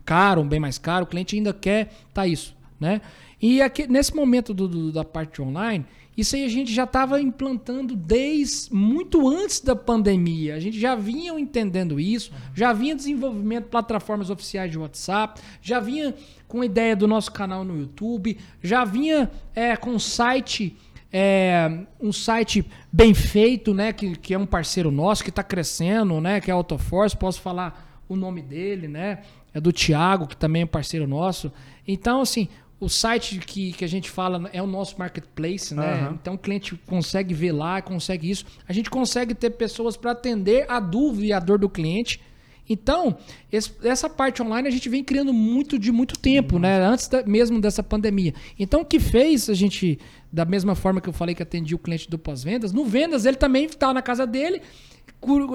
caro, um bem mais caro, o cliente ainda quer tá isso, né? E aqui, nesse momento do, do, da parte online, isso aí a gente já estava implantando desde muito antes da pandemia. A gente já vinha entendendo isso, já vinha desenvolvimento de plataformas oficiais de WhatsApp, já vinha com a ideia do nosso canal no YouTube, já vinha é, com um site. É, um site bem feito, né? Que, que é um parceiro nosso, que está crescendo, né? Que é a Autoforce, posso falar o nome dele, né? É do Thiago, que também é parceiro nosso. Então, assim, o site que, que a gente fala é o nosso marketplace, né? Uhum. Então o cliente consegue ver lá, consegue isso. A gente consegue ter pessoas para atender a dúvida e a dor do cliente. Então, esse, essa parte online a gente vem criando muito de muito tempo, uhum. né? Antes da, mesmo dessa pandemia. Então, o que fez a gente, da mesma forma que eu falei que atendi o cliente do pós-vendas, no vendas ele também está na casa dele,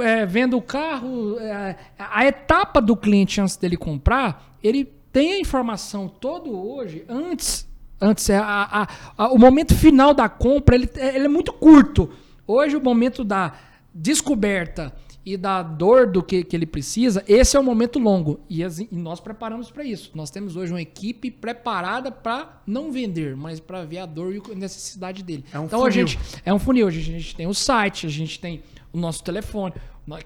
é, vendo o carro, é, a etapa do cliente antes dele comprar, ele tem a informação todo hoje, antes, antes é a, a, a, o momento final da compra, ele, ele é muito curto. Hoje o momento da descoberta e da dor do que, que ele precisa, esse é o momento longo. E, as, e nós preparamos para isso. Nós temos hoje uma equipe preparada para não vender, mas para ver a dor e a necessidade dele. É um então funil. a gente é um funil. A gente, a gente tem o site, a gente tem o nosso telefone,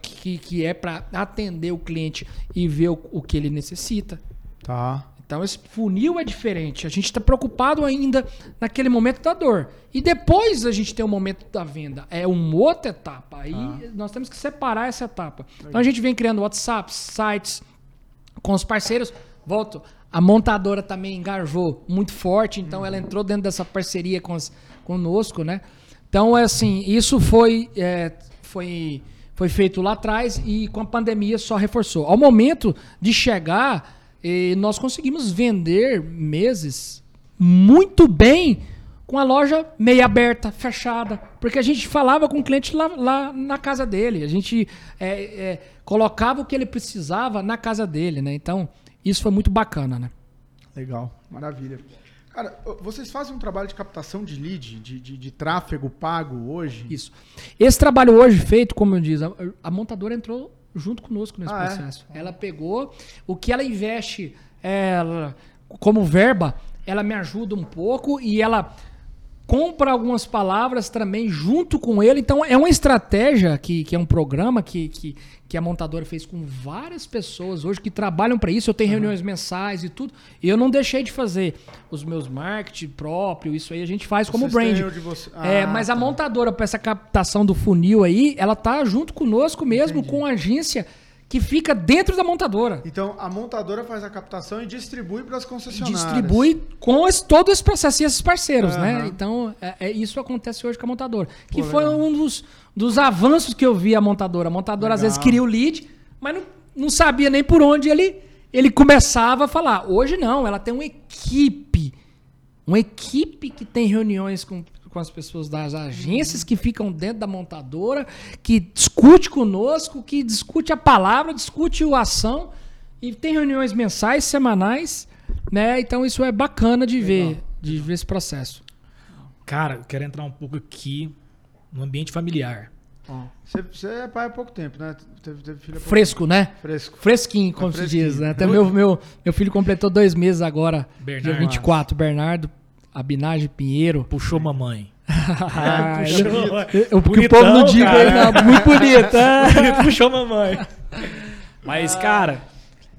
que, que é para atender o cliente e ver o, o que ele necessita. Tá. Então esse funil é diferente. A gente está preocupado ainda naquele momento da dor. E depois a gente tem o momento da venda. É uma outra etapa. Aí ah. nós temos que separar essa etapa. Então a gente vem criando WhatsApp, sites com os parceiros. Volto. A montadora também engajou muito forte, então ela entrou dentro dessa parceria com as, conosco, né? Então, é assim, isso foi, é, foi, foi feito lá atrás e com a pandemia só reforçou. Ao momento de chegar e nós conseguimos vender meses muito bem com a loja meia aberta, fechada, porque a gente falava com o cliente lá, lá na casa dele, a gente é, é, colocava o que ele precisava na casa dele, né? Então, isso foi muito bacana, né? Legal, maravilha. Cara, vocês fazem um trabalho de captação de lead, de, de, de tráfego pago hoje? Isso. Esse trabalho hoje feito, como eu disse, a, a montadora entrou junto conosco nesse ah, é? processo. É? Ela pegou o que ela investe ela, como verba, ela me ajuda um pouco e ela compra algumas palavras também junto com ele. Então é uma estratégia que, que é um programa que, que, que a montadora fez com várias pessoas hoje que trabalham para isso. Eu tenho uhum. reuniões mensais e tudo. E eu não deixei de fazer os meus marketing próprio, isso aí a gente faz como brand. Você... É, ah, é, mas tá. a montadora para essa captação do funil aí, ela tá junto conosco mesmo, Entendi. com a agência que fica dentro da montadora. Então a montadora faz a captação e distribui para as concessionárias. Distribui com esse, todo esse processo e esses parceiros, uhum. né? Então é, é, isso acontece hoje com a montadora. Que Pô, foi legal. um dos, dos avanços que eu vi a montadora. A montadora legal. às vezes queria o lead, mas não, não sabia nem por onde ele, ele começava a falar. Hoje não, ela tem uma equipe. Uma equipe que tem reuniões com com as pessoas das agências que ficam dentro da montadora, que discute conosco, que discute a palavra, discute a ação e tem reuniões mensais, semanais, né? Então isso é bacana de Legal. ver, de ver esse processo. Cara, eu quero entrar um pouco aqui no ambiente familiar. Você, é pai há pouco tempo, né? Teve, teve filho Fresco, né? Fresco. Fresquinho, como é se diz, né? Até meu, meu, meu filho completou dois meses agora, Bernardo. dia 24. Bernardo, Abinage Pinheiro. Puxou mamãe. ah, puxou. O que o povo não diga aí, não, muito bonito. Puxou mamãe. Mas, cara,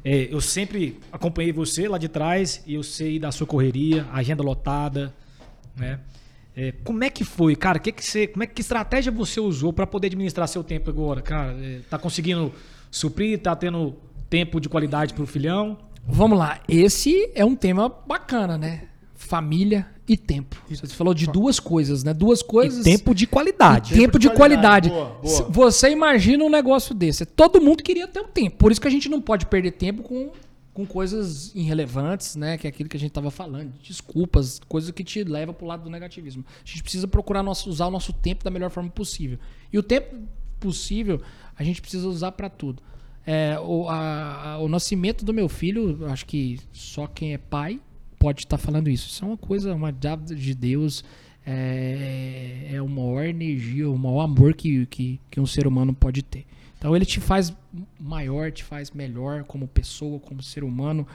é, eu sempre acompanhei você lá de trás e eu sei da sua correria, agenda lotada, né? É, como é que foi, cara? Que que você, como é que estratégia você usou para poder administrar seu tempo agora, cara? É, tá conseguindo suprir? Tá tendo tempo de qualidade pro filhão? Vamos lá. Esse é um tema bacana, né? Família e tempo. Você falou de duas coisas, né? Duas coisas. E tempo de qualidade. Tempo, tempo de, de, qualidade. qualidade. Boa, boa. Você imagina um negócio desse. Todo mundo queria ter um tempo. Por isso que a gente não pode perder tempo com, com coisas irrelevantes, né? Que é aquilo que a gente estava falando. Desculpas, coisas que te leva para o lado do negativismo. A gente precisa procurar nosso, usar o nosso tempo da melhor forma possível. E o tempo possível a gente precisa usar para tudo. É, o, a, a, o nascimento do meu filho, acho que só quem é pai pode estar tá falando isso. Isso é uma coisa, uma dádiva de Deus, é, é o maior energia, o maior amor que, que, que um ser humano pode ter. Então ele te faz maior, te faz melhor como pessoa, como ser humano.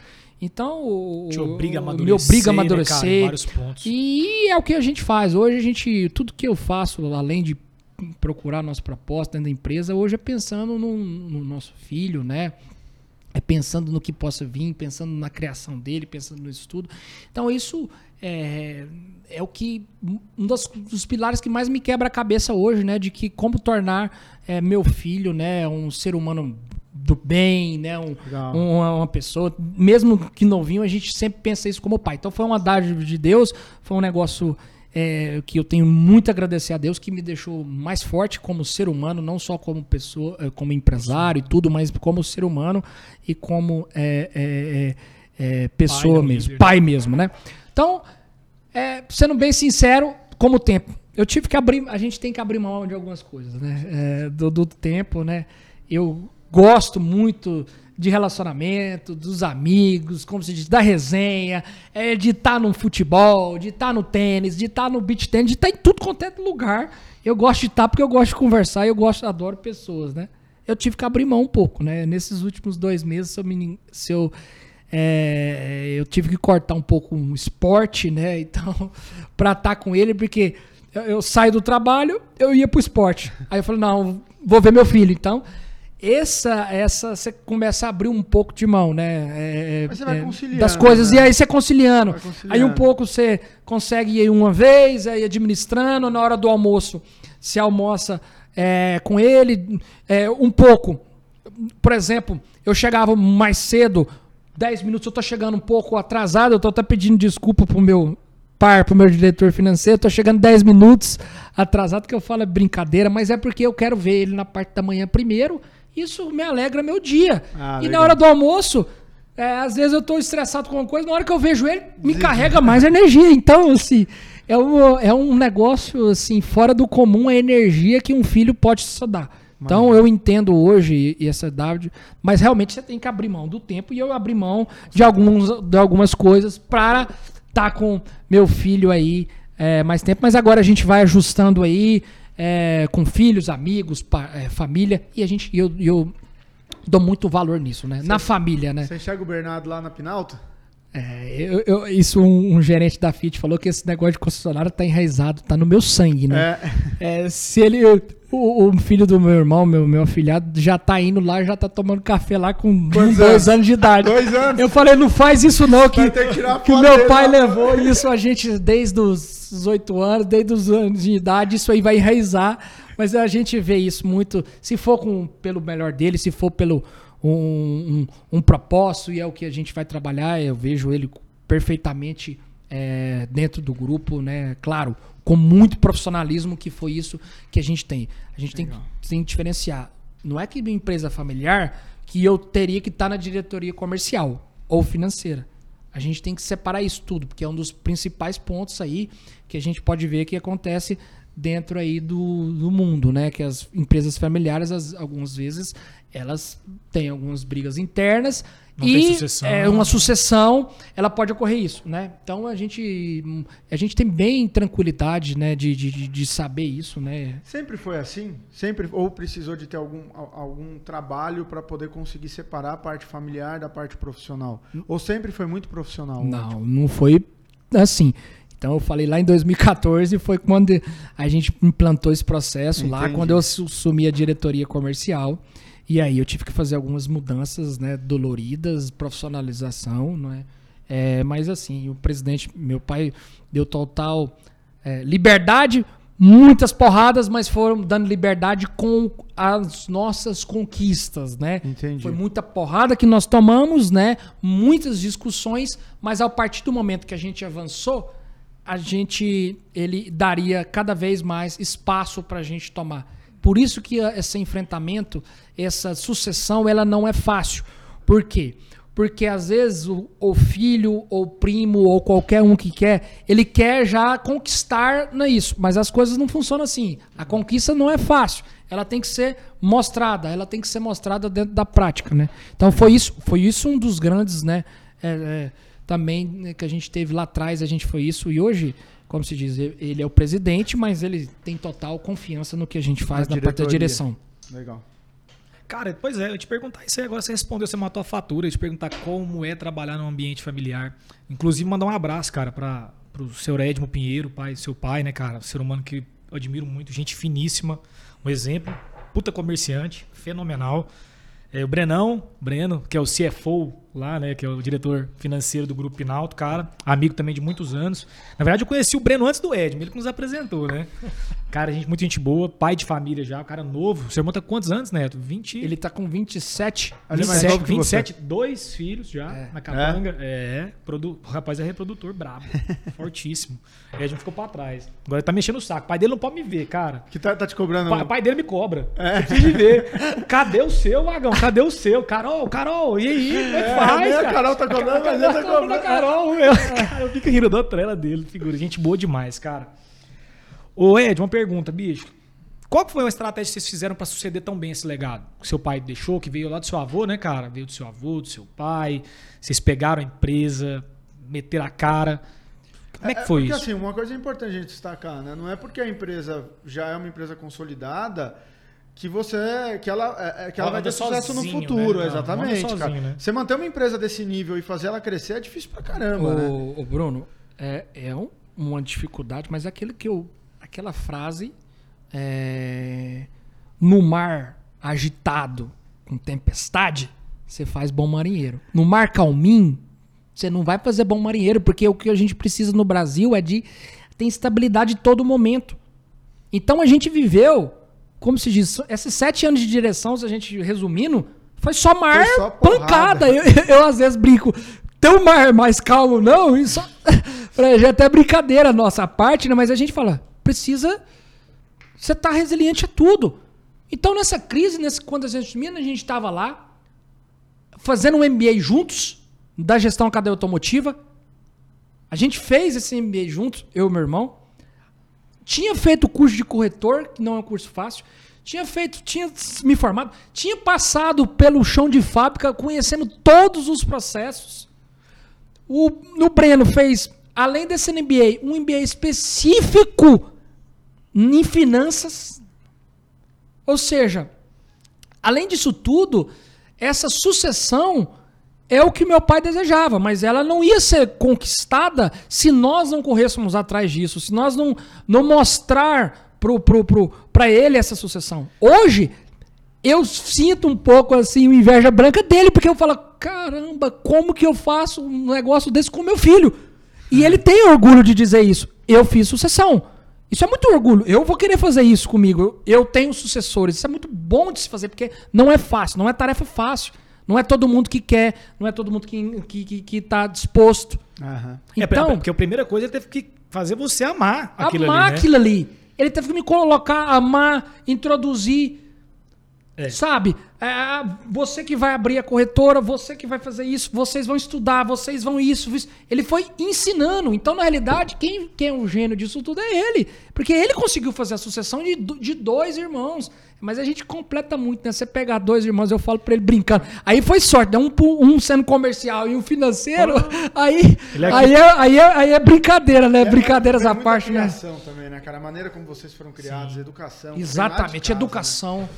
Então, te obriga a amadurecer, me obriga a amadurecer. Né, cara, e é o que a gente faz. Hoje a gente, tudo que eu faço, além de procurar nossa proposta dentro da empresa, hoje é pensando no, no nosso filho, né? É pensando no que possa vir, pensando na criação dele, pensando no estudo. Então isso é, é o que um dos, dos, pilares que mais me quebra a cabeça hoje, né, de que como tornar é, meu filho, né, um ser humano do bem, né, um, uma, uma, pessoa, mesmo que novinho, a gente sempre pensa isso como pai. Então foi uma dádiva de Deus, foi um negócio é, que eu tenho muito a agradecer a Deus que me deixou mais forte como ser humano, não só como pessoa, é, como empresário e tudo, mas como ser humano e como é, é, é, é pessoa pai mesmo, pai mesmo, né? Então, sendo bem sincero, como tempo. eu tive que abrir. A gente tem que abrir mão de algumas coisas, né? É, do, do tempo, né? Eu gosto muito de relacionamento, dos amigos, como se diz, da resenha, é, de estar tá no futebol, de estar tá no tênis, de estar tá no beach tênis, de estar tá em tudo quanto é lugar. Eu gosto de estar tá porque eu gosto de conversar e eu gosto, adoro pessoas, né? Eu tive que abrir mão um pouco, né? Nesses últimos dois meses, se eu, me, se eu é, eu tive que cortar um pouco um esporte, né? Então, pra estar com ele, porque eu, eu saio do trabalho, eu ia pro esporte. Aí eu falei, não, vou ver meu filho. Então, essa, essa você começa a abrir um pouco de mão, né? É, Mas você vai é, conciliando. Das coisas, né? e aí você conciliando. conciliando. Aí um pouco você consegue ir uma vez, aí administrando, na hora do almoço, se almoça é, com ele, é, um pouco. Por exemplo, eu chegava mais cedo, 10 minutos, eu tô chegando um pouco atrasado, eu tô até pedindo desculpa pro meu par, pro meu diretor financeiro, tô chegando 10 minutos atrasado, que eu falo é brincadeira, mas é porque eu quero ver ele na parte da manhã primeiro, isso me alegra meu dia. Ah, e legal. na hora do almoço, é, às vezes eu estou estressado com uma coisa, na hora que eu vejo ele, me carrega mais energia. Então, assim, é um, é um negócio assim, fora do comum a energia que um filho pode só dar. Então eu entendo hoje essa W, mas realmente você tem que abrir mão do tempo e eu abri mão de, alguns, de algumas coisas para estar tá com meu filho aí é, mais tempo. Mas agora a gente vai ajustando aí é, com filhos, amigos, pa, é, família, e a gente, eu, eu dou muito valor nisso, né? Você, na família, né? Você enxerga o Bernardo lá na Pinalto? É, eu, eu, isso um, um, gerente da FIT falou que esse negócio de concessionário tá enraizado, tá no meu sangue, né? É. É, se ele. O, o, filho do meu irmão, meu, meu afilhado, já tá indo lá, já tá tomando café lá com dois anos? anos de idade. Dois anos. Eu falei, não faz isso não, que, que, que o meu pai lá. levou isso a gente desde os oito anos, desde os anos de idade, isso aí vai enraizar. Mas a gente vê isso muito, se for com, pelo melhor dele, se for pelo um, um, um propósito e é o que a gente vai trabalhar. Eu vejo ele perfeitamente é, dentro do grupo, né? Claro, com muito profissionalismo, que foi isso que a gente tem. A gente tem que, tem que diferenciar. Não é que uma empresa familiar que eu teria que estar na diretoria comercial ou financeira. A gente tem que separar isso tudo, porque é um dos principais pontos aí que a gente pode ver que acontece dentro aí do, do mundo, né? Que as empresas familiares, as, algumas vezes, elas têm algumas brigas internas Não e sucessão. é uma sucessão, ela pode ocorrer isso, né? Então a gente a gente tem bem tranquilidade, né, de, de, de saber isso, né? Sempre foi assim? Sempre ou precisou de ter algum, algum trabalho para poder conseguir separar a parte familiar da parte profissional? Ou sempre foi muito profissional? Não, não foi assim. Então eu falei lá em 2014 foi quando a gente implantou esse processo Entendi. lá, quando eu assumi a diretoria comercial. E aí eu tive que fazer algumas mudanças, né, doloridas, profissionalização, não é? é mas assim, o presidente, meu pai deu total é, liberdade, muitas porradas, mas foram dando liberdade com as nossas conquistas, né? Entendi. Foi muita porrada que nós tomamos, né? Muitas discussões, mas a partir do momento que a gente avançou, a gente ele daria cada vez mais espaço para a gente tomar. Por isso que esse enfrentamento, essa sucessão, ela não é fácil. Por quê? Porque às vezes o, o filho, ou primo, ou qualquer um que quer, ele quer já conquistar nisso. Mas as coisas não funcionam assim. A conquista não é fácil. Ela tem que ser mostrada, ela tem que ser mostrada dentro da prática, né? Então foi isso, foi isso um dos grandes, né? É, é, também né, que a gente teve lá atrás, a gente foi isso. E hoje, como se diz, ele é o presidente, mas ele tem total confiança no que a gente faz na, na parte da direção. Legal. Cara, pois é, eu te perguntar isso aí agora, você respondeu, você matou a fatura, eu te perguntar como é trabalhar num ambiente familiar. Inclusive, mandar um abraço, cara, para o seu Edmo Pinheiro, pai, seu pai, né, cara? Ser humano que eu admiro muito, gente finíssima, um exemplo, puta comerciante, fenomenal. É, o Brenão, Breno, que é o CFO lá, né, que é o diretor financeiro do Grupo Pinalto, cara, amigo também de muitos anos. Na verdade, eu conheci o Breno antes do Edmo, ele que nos apresentou, né? Cara, gente, muita gente boa, pai de família já, cara novo. O seu irmão tá com quantos anos, Neto? 20? Ele tá com 27. 27, 27 dois filhos já é. na capanga. É, é produ... o rapaz é reprodutor brabo, fortíssimo. E a gente ficou pra trás. Agora ele tá mexendo o saco. Pai dele não pode me ver, cara. Que tá, tá te cobrando? O pai, dele me cobra. É. Preciso ver. Cadê o seu, Magão? Cadê o seu? Carol, Carol, e aí? Como é que é, faz? A Carol tá cobrando, mas ele tá cobrando. Carol, meu. Eu fico rindo da trela dele, figura. Gente boa demais, cara. Ô, Ed, uma pergunta, bicho. Qual foi a estratégia que vocês fizeram para suceder tão bem esse legado? Que seu pai deixou, que veio lá do seu avô, né, cara? Veio do seu avô, do seu pai. Vocês pegaram a empresa, meteram a cara. Como é que foi porque, isso? assim, uma coisa importante a gente destacar, né? Não é porque a empresa já é uma empresa consolidada que você que ela é, é, que ela, Ela vai ter sucesso sozinho, no futuro, né? Não, exatamente, sozinho, cara. né? Você manter uma empresa desse nível e fazer ela crescer é difícil pra caramba, né? O, Bruno, é, é um- uma dificuldade, mas é aquele que eu. Aquela frase. é, no mar agitado, com tempestade, você faz bom marinheiro. No mar calminho, você não vai fazer bom marinheiro, porque o que a gente precisa no Brasil é de ter estabilidade em todo momento. Então a gente viveu, como se diz, esses sete anos de direção, se a gente resumindo, foi só mar Foi só pancada. Eu, eu, às vezes brinco, tem um mar mais calmo, não? Isso já é até brincadeira nossa parte, né? Mas a gente fala, precisa. Você tá resiliente a tudo. Então nessa crise, nesse, quando a gente, a gente estava lá, fazendo um MBA juntos, da gestão cadeia automotiva. A gente fez esse MBA juntos, eu e meu irmão. Tinha feito o curso de corretor, que não é um curso fácil. Tinha feito, tinha me formado, tinha passado pelo chão de fábrica, conhecendo todos os processos. O, o Breno fez, além desse MBA, um MBA específico em finanças. Ou seja, além disso tudo, essa sucessão é o que meu pai desejava, mas ela não ia ser conquistada se nós não corrêssemos atrás disso, se nós não, não mostrar para pro, pro, pro, ele essa sucessão. Hoje, eu sinto um pouco assim, inveja branca dele, porque eu falo, caramba, como que eu faço um negócio desse com meu filho? E ele tem orgulho de dizer isso. Eu fiz sucessão. Isso é muito orgulho. Eu vou querer fazer isso comigo. Eu tenho sucessores. Isso é muito bom de se fazer, porque não é fácil, não é tarefa fácil. Não é todo mundo que quer, não é todo mundo que, que, que, que tá disposto. Aham. Então, é, porque a primeira coisa ele teve que fazer você amar aquilo amar ali, né? aquilo ali. Ele teve que me colocar, amar, introduzir. É. Sabe? É, você que vai abrir a corretora, você que vai fazer isso, vocês vão estudar, vocês vão isso, isso. Ele foi ensinando. Então, na realidade, quem, quem é o gênio disso tudo é ele. Porque ele conseguiu fazer a sucessão de, de dois irmãos. Mas a gente completa muito, né? Você pegar dois irmãos, eu falo pra ele brincando. Aí foi sorte, né? Um, um sendo comercial e um financeiro. Aí, Ele é aí, é, aí, é, aí é brincadeira, né? É, à parte, né? criação também, né, cara? A maneira como vocês foram criados, educação. lá de Exatamente, casa, né? educação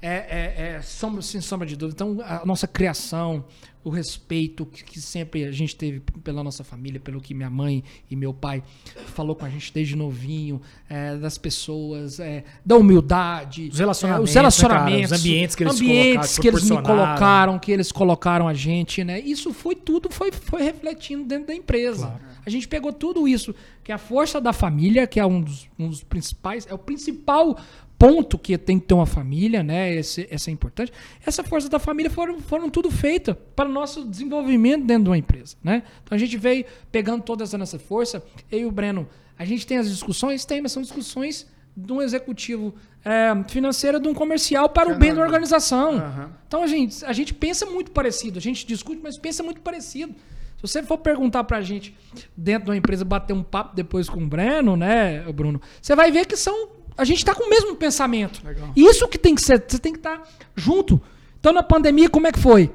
é, é, é sombra, sem sombra de dúvida. Então, a nossa criação, o respeito que, que sempre a gente teve pela nossa família, pelo que minha mãe e meu pai falou com a gente desde novinho, é, das pessoas, é, da humildade, Os relacionamentos, é, os né, cara? relacionamentos, Os ambientes que eles ambientes que eles me colocaram, que eles colocaram a gente, né? Isso foi tudo, foi, foi refletindo dentro da empresa. Claro. A gente pegou tudo isso, que é a força da família, que é um dos, um dos principais, é o principal ponto que tem que ter uma família, né? Esse, essa é importante. Essa força da família foram, foram tudo feita para o nosso desenvolvimento dentro de uma empresa, né? Então a gente veio pegando toda essa nossa força. Eu e o Breno, a gente tem as discussões, tem, mas são discussões de um executivo é, financeiro de um comercial para o bem da organização. Aham. Então a gente, a gente pensa muito parecido, a gente discute, mas pensa muito parecido. Se você for perguntar pra gente dentro de uma empresa, bater um papo depois com o Breno, né, Bruno, você vai ver que são. A gente tá com o mesmo pensamento. Legal. Isso que tem que ser, você tem que estar junto. Então na pandemia, como é que foi?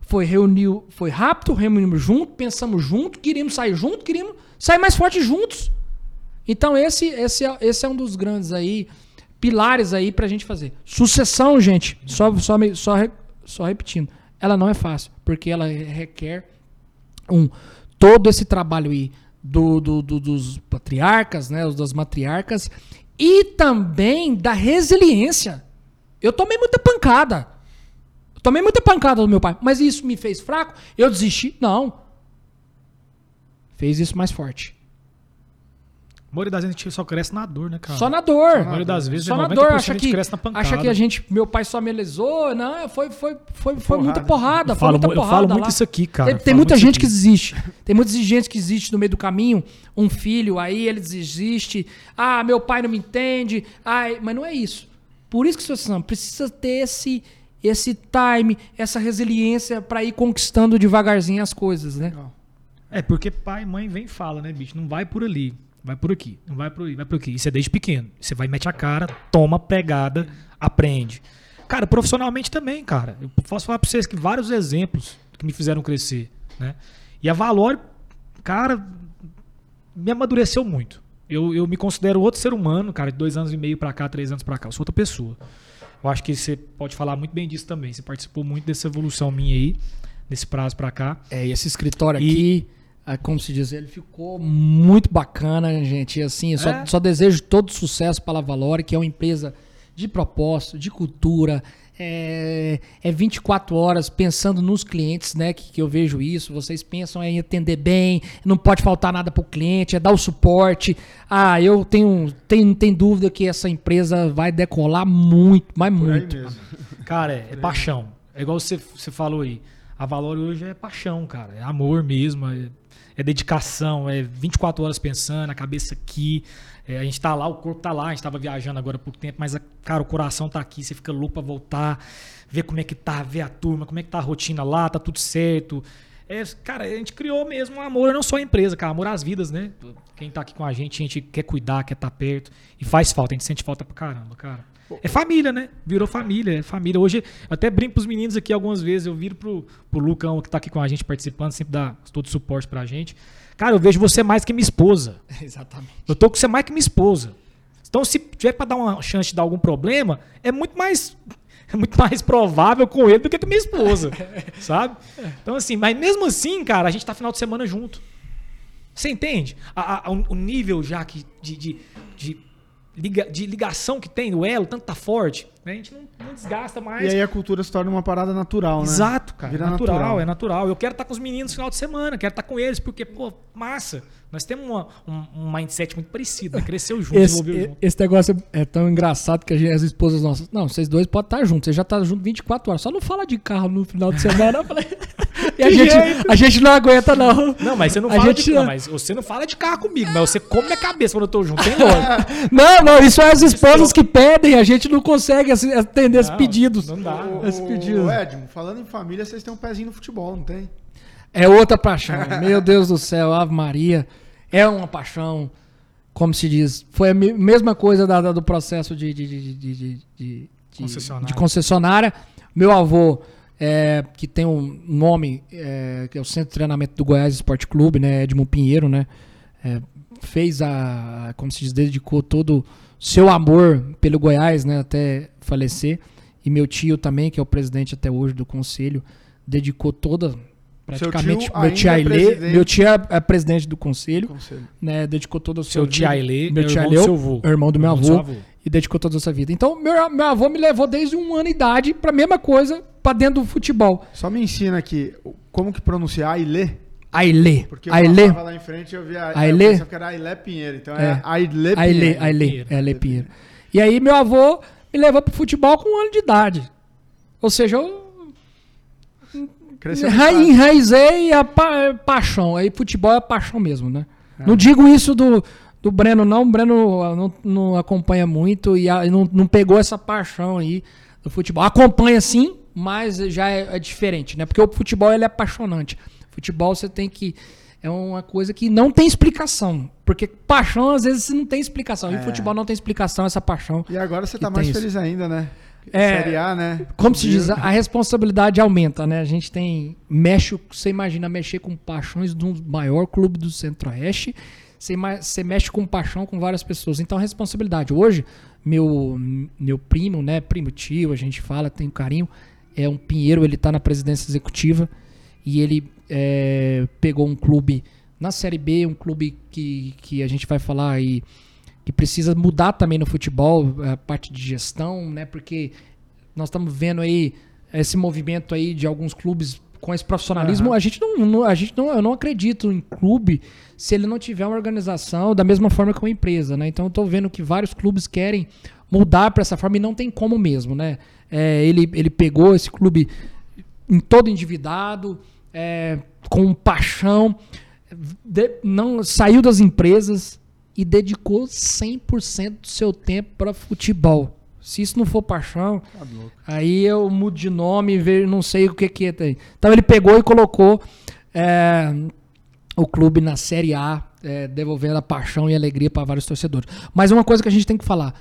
Foi reuniu, foi rápido, reunimos junto, pensamos junto, queríamos sair junto, queríamos sair mais forte juntos. Então esse, esse, é, esse é um dos grandes aí pilares aí pra gente fazer. Sucessão, gente, só, só, só, só repetindo, ela não é fácil, porque ela requer um todo esse trabalho aí do, do- do- dos patriarcas, né, das matriarcas e também da resiliência. Eu tomei muita pancada. Tomei muita pancada do meu pai, mas isso me fez fraco? Eu desisti? Não. Fez isso mais forte. A maioria das vezes a gente só cresce na dor, né, cara? Só na dor. A maioria das vezes, Só na 90% dor, a acha gente que, cresce na pancada. acha que a gente, meu pai só me lesou. Não, foi, foi, foi, foi muita Porrada. porrada. Eu Foi falo muita mu- eu porrada falo muito lá. isso aqui, cara. Tem, tem muita muito gente que desiste. Tem muita gente que desiste no meio do caminho. Um filho, aí ele desiste. Ah, meu pai não me entende. Ai, mas não é isso. Por isso que você precisa ter esse, esse time, essa resiliência para ir conquistando devagarzinho as coisas, né? É, porque pai e mãe vem e fala, né, bicho? Não vai por ali. Vai por aqui, não vai por aí, vai por aqui. Isso é desde pequeno. Você vai, mete a cara, toma pegada, aprende. Cara, profissionalmente também, cara. Eu posso falar pra vocês que vários exemplos que me fizeram crescer, né? E a Valor, cara, me amadureceu muito. Eu, eu me considero outro ser humano, cara, de dois anos e meio pra cá, três anos pra cá. Eu sou outra pessoa. Eu acho que você pode falar muito bem disso também. Você participou muito dessa evolução minha aí, nesse prazo pra cá. É, e esse escritório e... aqui, como se diz, ele ficou muito bacana, gente. E assim, só, é? só desejo todo sucesso para a Valore, que é uma empresa de propósito, de cultura, é, é 24 horas pensando nos clientes, né? Que, que eu vejo isso. Vocês pensam em atender bem, não pode faltar nada para o cliente, é dar o suporte. Ah, eu tenho, tenho, tenho dúvida que essa empresa vai decolar muito, mas Por muito. Cara, é, é paixão. É igual você, você falou aí. A Valor hoje é paixão, cara. É amor mesmo. É, é dedicação. É 24 horas pensando, a cabeça aqui. É, a gente tá lá, o corpo tá lá, a gente tava viajando agora por tempo, mas, cara, o coração tá aqui, você fica louco pra voltar, ver como é que tá, ver a turma, como é que tá a rotina lá, tá tudo certo. É, cara, a gente criou mesmo um amor, não só a empresa, cara, amor às vidas, né? Quem tá aqui com a gente, a gente quer cuidar, quer estar tá perto. E faz falta, a gente sente falta pra caramba, cara. É família, né? Virou família, é família. Hoje, eu até brinco pros meninos aqui algumas vezes, eu viro pro, pro Lucão, que tá aqui com a gente participando, sempre dá todo suporte pra gente. Cara, eu vejo você mais que minha esposa. Exatamente. Eu tô com você mais que minha esposa. Então, se tiver para dar uma chance de dar algum problema, é muito mais é muito mais provável com ele do que com minha esposa, sabe? Então, assim, mas mesmo assim, cara, a gente tá final de semana junto. Você entende? A, a, o nível já que de, de, de liga, de ligação que tem, o elo, tanto tá forte, né? a gente não, não, desgasta mais. E aí a cultura se torna uma parada natural, né? Exato, cara. Vira é natural, natural, é natural. Eu quero estar tá com os meninos no final de semana, quero estar tá com eles, porque, pô, massa. Nós temos uma, um, um, mindset muito parecido, né? cresceu junto, esse, desenvolveu junto. Esse negócio é tão engraçado que gente, as esposas nossas. Não, vocês dois podem estar juntos, vocês já estão juntos 24 horas. Só não fala de carro no final de semana. Eu falei. E a gente, a gente não aguenta, não. Não, mas você não fala gente... de não, mas você não fala de carro comigo, mas você come minha cabeça quando eu tô junto, não, não, isso é as esposas que pedem, a gente não consegue atender esses pedidos. Não dá. Esse pedido. Edmo, falando em família, vocês têm um pezinho no futebol, não tem? É outra paixão. Meu Deus do céu, Ave Maria. É uma paixão, como se diz. Foi a mesma coisa da, da, do processo de, de, de, de concessionária. de concessionária. Meu avô é, que tem um nome, é, que é o Centro de Treinamento do Goiás Esporte Clube, né, Edmund Pinheiro, né, é, fez a, como se diz, dedicou todo o seu amor pelo Goiás, né, até falecer, e meu tio também, que é o presidente até hoje do conselho, dedicou toda, praticamente, meu tio Ailê, é meu tio é, é presidente do conselho, conselho. né, dedicou todo o seu... Seu tio Ailê, meu tio Ailê, irmão do meu avô, avô, e dedicou toda a sua vida. Então, meu, meu avô me levou desde um ano de idade para a mesma coisa, para dentro do futebol. Só me ensina aqui, como que pronunciar Ailê? Ailê. Porque eu Ailê. lá em frente eu vi a Ailê. Eu que era Ailê Pinheiro, então é, é Ailê Pinheiro. Ailê, Ailê, Ailê Pinheiro. E aí meu avô me levou pro futebol com um ano de idade. Ou seja, eu Cresceu enraizei a pa paixão. Aí futebol é paixão mesmo, né? É. Não digo isso do, do Breno, não. O Breno não, não acompanha muito e a, não, não pegou essa paixão aí do futebol. Acompanha sim, mas já é, é, diferente, né? Porque o futebol ele é apaixonante. Futebol você tem que é uma coisa que não tem explicação, porque paixão às vezes não tem explicação. É. E futebol não tem explicação essa paixão. E agora você tá mais feliz isso. ainda, né? É, Série A, né? Como se diz, a responsabilidade aumenta, né? A gente tem mexe, você imagina mexer com paixões do maior clube do Centro-Oeste. Você, você mexe com paixão com várias pessoas. Então a responsabilidade. Hoje, meu meu primo, né, primo tio, a gente fala, tem um carinho, é um Pinheiro, ele está na presidência executiva e ele é, pegou um clube na Série B, um clube que, que a gente vai falar aí que precisa mudar também no futebol, a parte de gestão, né? Porque nós estamos vendo aí esse movimento aí de alguns clubes com esse profissionalismo. Uhum. A gente não, não, a gente não, eu não acredito em clube se ele não tiver uma organização da mesma forma que uma empresa, né? Então eu estou vendo que vários clubes querem mudar para essa forma e não tem como mesmo, né? É, ele, ele pegou esse clube em todo endividado, é, com paixão, de, não saiu das empresas e dedicou 100% do seu tempo para futebol. Se isso não for paixão, tá aí eu mudo de nome e vejo, não sei o que que é. Então ele pegou e colocou é, o clube na Série A é, devolvendo a paixão e alegria para vários torcedores. Mas uma coisa que a gente tem que falar,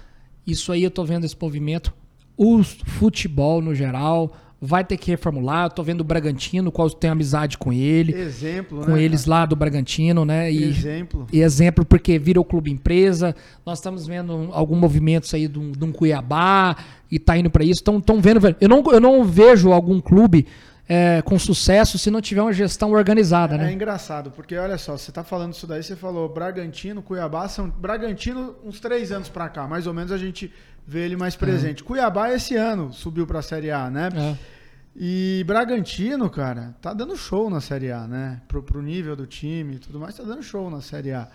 isso aí eu tô vendo esse movimento, o futebol no geral vai ter que reformular. Eu tô vendo o Bragantino, qual tem amizade com ele. Exemplo, Com né, eles cara? lá do Bragantino, né? E, Exemplo. e exemplo porque vira o clube empresa. Nós estamos vendo algum movimento aí de um, de um Cuiabá e tá indo para isso. Estão tão vendo. Eu não, eu não vejo algum clube é, com sucesso se não tiver uma gestão organizada, É né? engraçado, porque olha só, você tá falando isso daí, você falou Bragantino, Cuiabá, são Bragantino uns três anos pra cá, mais ou menos a gente vê ele mais presente. Cuiabá esse ano subiu pra Série A, né? É. E Bragantino, cara, tá dando show na Série A, né? Pro, pro nível do time e tudo mais, tá dando show na Série A.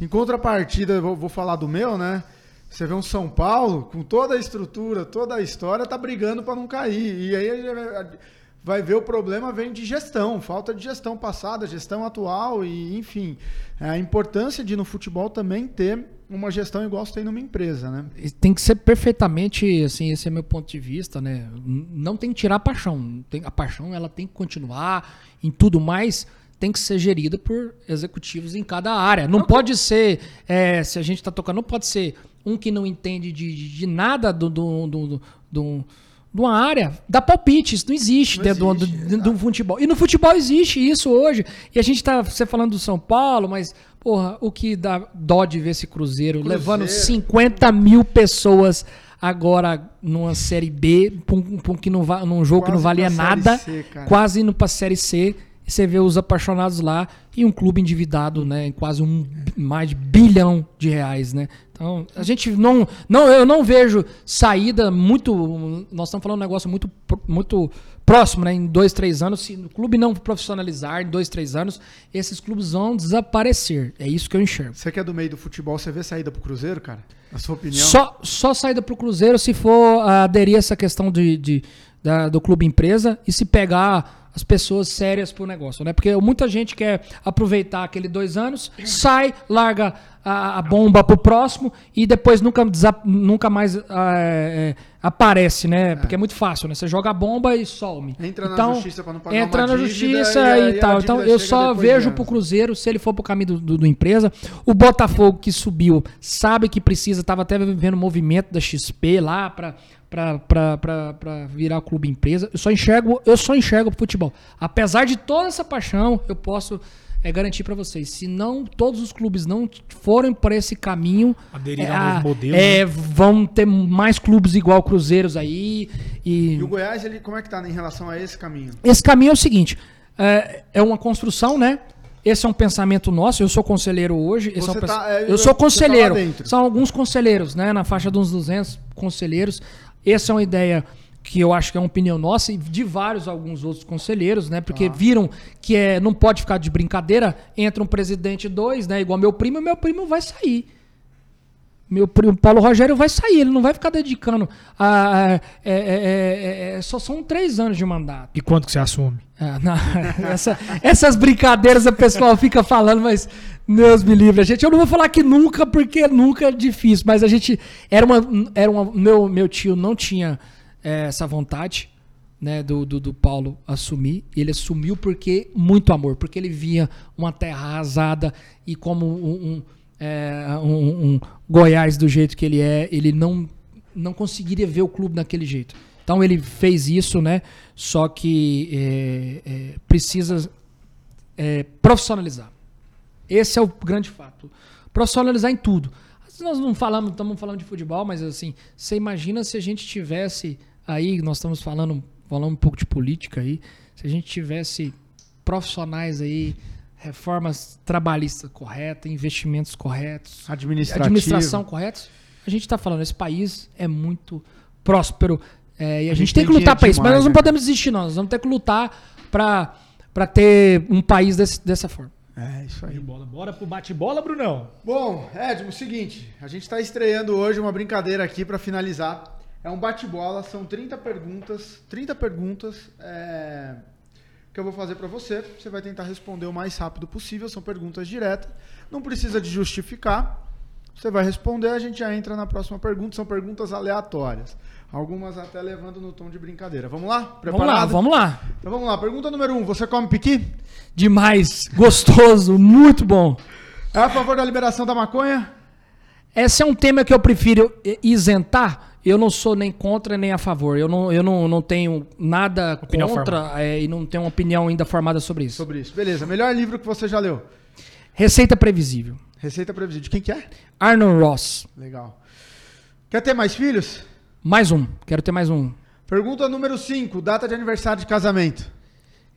Em contrapartida, vou, vou falar do meu, né? Você vê um São Paulo, com toda a estrutura, toda a história, tá brigando pra não cair. E aí a gente vai- ver o problema vem de gestão, falta de gestão passada, gestão atual e, enfim, a importância de no futebol também ter uma gestão igual você tem numa empresa, né? Tem que ser perfeitamente, assim, esse é meu ponto de vista, né? Não tem que tirar a paixão. Tem- a paixão ela tem que continuar em tudo mais. Tem que ser gerida por executivos em cada área. Não pode ser, é, se a gente está tocando, não pode ser um que não entende de, de- nada do, do, do, do- de uma área, dá palpite, isso não existe Não dentro do- existe, do, do futebol. E no futebol existe isso hoje. E a gente tá, você falando do São Paulo, mas, porra, o que dá dó de ver esse Cruzeiro, Cruzeiro. levando 50 mil pessoas agora numa Série B, pra um, pra um que não va, num jogo que não Quase valia nada, C, quase indo pra Série C. Você vê os apaixonados lá e um clube endividado, né, em quase um mais de bilhão de reais, né? Então, a gente não, não eu não vejo saída muito, nós estamos falando um negócio muito muito próximo, né, em dois, três anos, se o clube não profissionalizar em dois, três anos, esses clubes vão desaparecer. É isso que eu enxergo. Você que é do meio do futebol, você vê saída pro Cruzeiro, cara? Na sua opinião? Só, só saída pro Cruzeiro se for aderir a essa questão de, de- da- do clube empresa e se pegar as pessoas sérias pro negócio, né? Porque muita gente quer aproveitar aquele dois anos, sai, larga a, a bomba pro próximo e depois nunca, nunca mais ah, é, é, aparece, né? Porque é muito fácil, né? Você joga a bomba e some. Entra na então, justiça pra não pagar Entra na justiça e e, tal. Então eu só vejo pro Cruzeiro, se ele for pro caminho do, do, do empresa. O Botafogo que subiu, sabe que precisa, tava até vivendo movimento da XP lá pra, pra virar o clube empresa. Eu só enxergo, eu só enxergo o futebol. Apesar de toda essa paixão, eu posso é, garantir pra vocês, se não todos os clubes não forem por esse caminho, Aderir é, a novo modelo, é, vão ter mais clubes igual Cruzeiros aí e E o Goiás, ele, como é que tá em relação a esse caminho? esse caminho é o seguinte: é, é uma construção, né? Esse é um pensamento nosso. Eu sou conselheiro hoje. é um pens- tá- é, eu sou você tá conselheiro. dentro. São alguns conselheiros, né? Na faixa de uns 200 conselheiros. Essa é uma ideia que eu acho que é uma opinião nossa e de vários alguns outros conselheiros, né? Porque viram que é, não pode ficar de brincadeira. Entra um presidente dois, né? Igual meu primo, meu primo vai sair. Meu primo Paulo Rogério vai sair, ele não vai ficar dedicando a. a- é- é- é- é- só são três anos de mandato. E quanto que você assume? Ah, não, essa- essas brincadeiras a pessoal fica falando, mas Deus me livre, a gente. Eu não vou falar que nunca, porque nunca é difícil, mas a gente era uma, era uma meu meu tio não tinha essa vontade, né, do, do, do Paulo assumir. Ele assumiu porque muito amor, porque ele via uma terra arrasada e como um, um, eh, um- um Goiás do jeito que ele é, ele não não conseguiria ver o clube daquele jeito. Então ele fez isso, né? Só que é, é, precisa é, profissionalizar. Esse é o grande fato. Profissionalizar em tudo. Nós não falamos, estamos falando de futebol, mas assim, você imagina se a gente tivesse aí, nós estamos falando, falando um pouco de política aí, se a gente tivesse profissionais aí, reformas trabalhistas corretas, investimentos corretos, administração correta, a gente está falando, esse país é muito próspero é, e a, gente, gente tem que lutar para isso, mas nós não né? podemos desistir, não. Nós vamos ter que lutar para ter um país desse- dessa forma. É, isso aí. Bola. Bora pro bate-bola, Brunão. Bom, Edmo, seguinte, a gente está estreando hoje uma brincadeira aqui para finalizar. É um bate-bola, são 30 perguntas, 30 perguntas é, que eu vou fazer para você. Você vai tentar responder o mais rápido possível, são perguntas diretas, não precisa de justificar. Você vai responder, a gente já entra na próxima pergunta, são perguntas aleatórias. Algumas até levando no tom de brincadeira. Vamos lá? Preparado? Vamos lá, vamos lá. Então vamos lá. Pergunta número 1, um, você come piqui? Demais, gostoso, muito bom. É a favor da liberação da maconha? Esse é um tema que eu prefiro isentar. Eu não sou nem contra nem a favor. Eu não, eu não, não tenho nada opinião contra é, e não tenho uma opinião ainda formada sobre isso. Sobre isso. Beleza. Melhor livro que você já leu? Receita Previsível. Receita Previsível. De quem que é? Arnold Ross. Legal. Quer ter mais filhos? Mais um. Quero ter mais um. Pergunta número 5. Data de aniversário de casamento.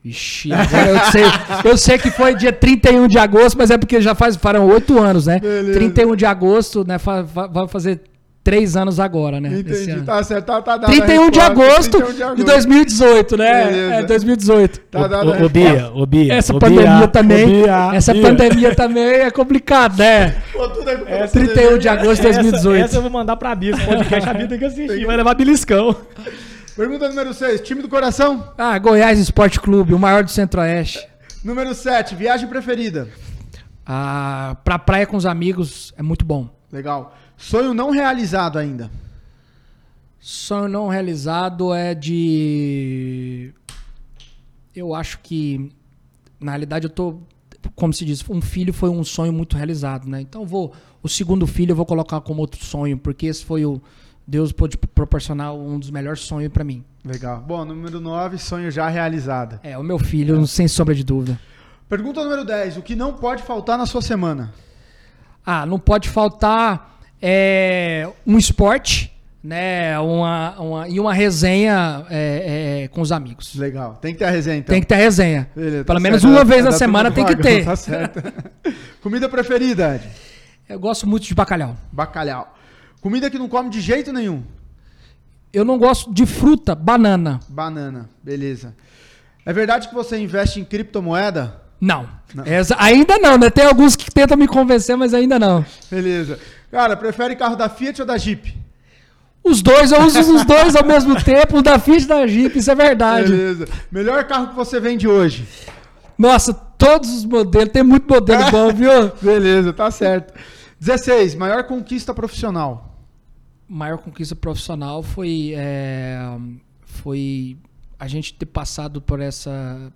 Ixi, agora eu sei, eu sei que foi dia 31 de agosto, mas é porque já faz, farão oito anos, né? Beleza. 31 de agosto, né? Vai fazer três anos agora, né? Entendi, tá certo, tá, tá dado 31 de, agosto 31 de agosto de 2018, né? Beleza. É, 2018. Tá dado o, o, Bia, o Bia, essa o pandemia Bia, também, Bia, essa Bia. pandemia também é complicado, né? Pô, é 31 de agosto de 2018. Essa, essa eu vou mandar pra Bia, esse podcast a Bia tem que assistir, vai levar beliscão. Pergunta número 6, time do coração? Ah, Goiás Esporte Clube, o maior do Centro-Oeste. Número 7, viagem preferida? Ah, pra praia com os amigos é muito bom. Legal. Sonho não realizado ainda? Sonho não realizado é de. Eu acho que. Na realidade, eu tô. Como se diz, um filho foi um sonho muito realizado, né? Então, vou. O segundo filho eu vou colocar como outro sonho, porque esse foi o. Deus pôde proporcionar um dos melhores sonhos para mim. Legal. Bom, número 9, sonho já realizado. É, o meu filho, é. sem sombra de dúvida. Pergunta número 10, o que não pode faltar na sua semana? Ah, não pode faltar é, um esporte, né? Uma, uma, e uma resenha é, é, com os amigos. Legal. Tem que ter a resenha, então. Tem que ter a resenha. Beleza, Pelo tá menos certo. uma vez na semana tem que ter. Tá certo. Comida preferida, Ed? Eu gosto muito de bacalhau. Bacalhau. Comida que não come de jeito nenhum. Eu não gosto de fruta, banana. Banana, beleza. É verdade que você investe em criptomoeda? Não. não. Essa, ainda não, né? Tem alguns que tentam me convencer, mas ainda não. Beleza. Cara, prefere carro da Fiat ou da Jeep? Os dois, eu uso os dois ao mesmo tempo, o da Fiat e da Jeep, isso é verdade. Beleza. Melhor carro que você vende hoje? Nossa, todos os modelos, tem muito modelo bom, viu? Beleza, tá certo. 16, maior conquista profissional maior conquista profissional foi, é, foi a gente ter passado por essa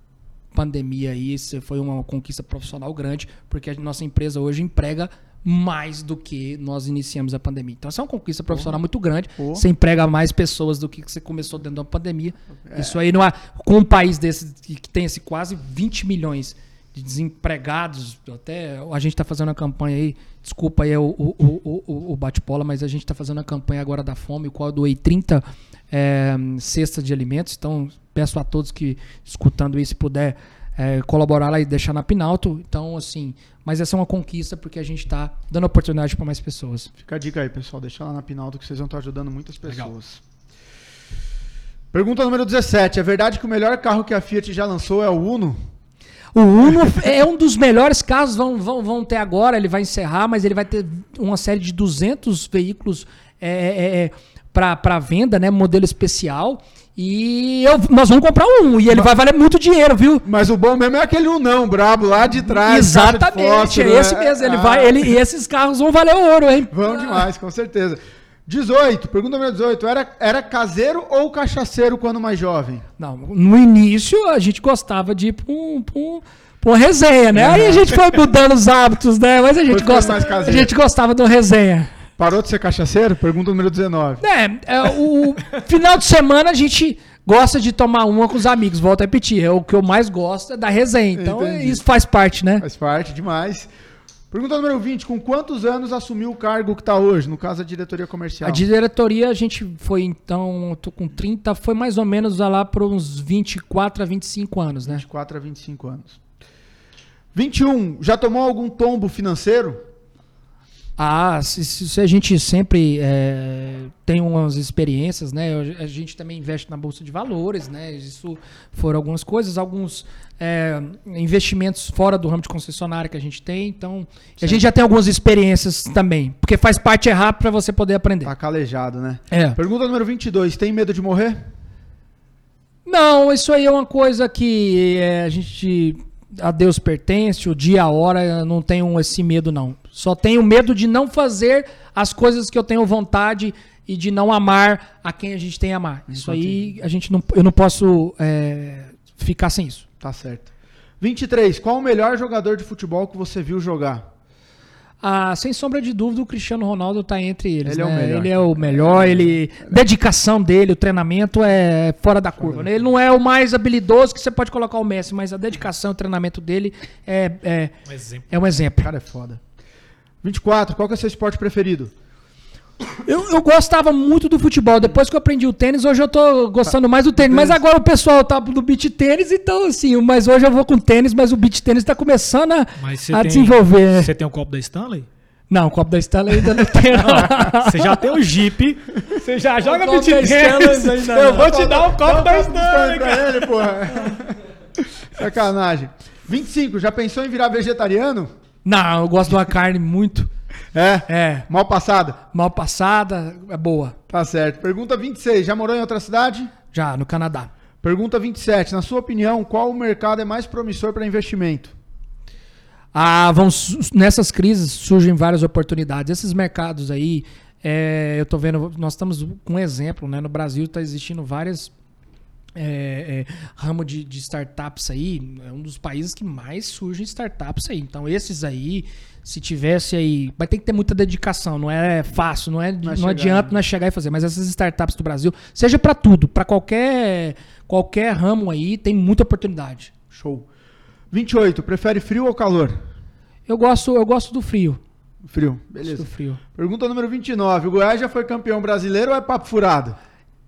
pandemia aí. Isso foi uma conquista profissional grande, porque a nossa empresa hoje emprega mais do que nós iniciamos a pandemia. Então, essa é uma conquista profissional muito grande. Você emprega mais pessoas do que você começou dentro da pandemia. É. Isso aí, não há, com um país desse que tem esse quase 20 milhões de desempregados. Até a gente está fazendo uma campanha aí, desculpa aí o, o, o, o bate-bola, mas a gente está fazendo a campanha agora da fome, o qual eu doei 30 é, cestas de alimentos. Então, peço a todos que, escutando isso, puder é, colaborar lá e deixar na Pinalto. Então, assim, mas essa é uma conquista porque a gente está dando oportunidade para mais pessoas. Fica a dica aí, pessoal. Deixa lá na Pinalto que vocês vão estar ajudando muitas pessoas. Legal. Pergunta número 17. É verdade que o melhor carro que a Fiat já lançou é o Uno? O Uno é um dos melhores carros, vão, vão, vão ter agora, ele vai encerrar, mas ele vai ter uma série de 200 veículos é, é, é para venda, né? Modelo especial. E eu, nós vamos comprar um. E ele mas, vai valer muito dinheiro, viu? Mas o bom mesmo é aquele um não, brabo, lá de trás. Exatamente, de fósforo, é esse né? mesmo. Ele ah. vai, ele, e esses carros vão valer ouro, hein? Vão demais, com certeza. 18, pergunta número 18. Era, era caseiro ou cachaceiro quando mais jovem? Não, no início a gente gostava de ir pra, um, pra, um, pra uma resenha, né? Aí a gente foi mudando os hábitos, né? Mas a gente, gosta, a gente gostava de uma resenha. Parou de ser cachaceiro? Pergunta número 19. É, é o final de semana a gente gosta de tomar uma com os amigos, volto a repetir. É o que eu mais gosto é da resenha. Então Entendi. isso faz parte, né? Faz parte demais. Pergunta número 20. Com quantos anos assumiu o cargo que está hoje, no caso da diretoria comercial? A diretoria, a gente foi então, estou com 30, foi mais ou menos lá para uns 24 a 25 anos, né? 24 a 25 anos. 21. Já tomou algum tombo financeiro? Ah, se, se a gente sempre é, tem umas experiências, né? A gente também investe na bolsa de valores, né? Isso foram algumas coisas, alguns é, investimentos fora do ramo de concessionária que a gente tem. Então, Sim. a gente já tem algumas experiências também, porque faz parte errar para você poder aprender. Tá calejado, né? É. Pergunta número 22. Tem medo de morrer? Não, isso aí é uma coisa que é, a gente a Deus pertence, o dia, a hora, não tenho esse medo, não. Só tenho medo de não fazer as coisas que eu tenho vontade e de não amar a quem a gente tem a amar. Isso aí a gente não, eu não posso é, ficar sem isso. Tá certo. 23. Qual o melhor jogador de futebol que você viu jogar? Ah, sem sombra de dúvida, o Cristiano Ronaldo está entre eles. Ele é né? o melhor. Ele é o melhor, ele. Dedicação dele, o treinamento é fora da curva. né? Ele não é o mais habilidoso que você pode colocar o Messi, mas a dedicação e o treinamento dele é, é, Um exemplo. é um exemplo. O cara é foda. 24, qual que é o seu esporte preferido? Eu, eu gostava muito do futebol. Depois que eu aprendi o tênis, hoje eu tô gostando mais do tênis. Mas agora o pessoal tá do beach tênis, então assim, mas hoje eu vou com tênis, mas o beach tênis tá começando a, a tem, desenvolver. né? Você tem um copo da Stanley? Não, o copo da Stella ainda não tem. não. Você já tem o Jeep. Você já joga beat tênis. Stanley ainda Eu não. vou te dar o copo da Stanley, pra cara. ele, porra. Sacanagem. 25, já pensou em virar vegetariano? Não, eu gosto de uma carne muito. É. É, Mal passada? mal passada, é boa. Tá certo. Pergunta 26, já morou em outra cidade? Já, no Canadá. Pergunta 27, na sua opinião, qual o mercado é mais promissor para investimento? Ah, vão, nessas crises surgem várias oportunidades. Esses mercados aí, é, eu tô vendo, nós estamos com um exemplo, né? No Brasil está existindo várias é, é, ramo de, de startups aí, é um dos países que mais surgem startups aí. Então, esses aí, se tivesse aí. Vai ter que ter muita dedicação, não é fácil, não, é, não, chegar, adianta né? não é chegar e fazer. Mas essas startups do Brasil, seja para tudo, para qualquer, qualquer ramo aí, tem muita oportunidade. Show. 28, prefere frio ou calor? Eu gosto, eu gosto do frio. Frio, Gosto beleza. do frio. Pergunta número 29, o Goiás já foi campeão brasileiro ou é papo furado?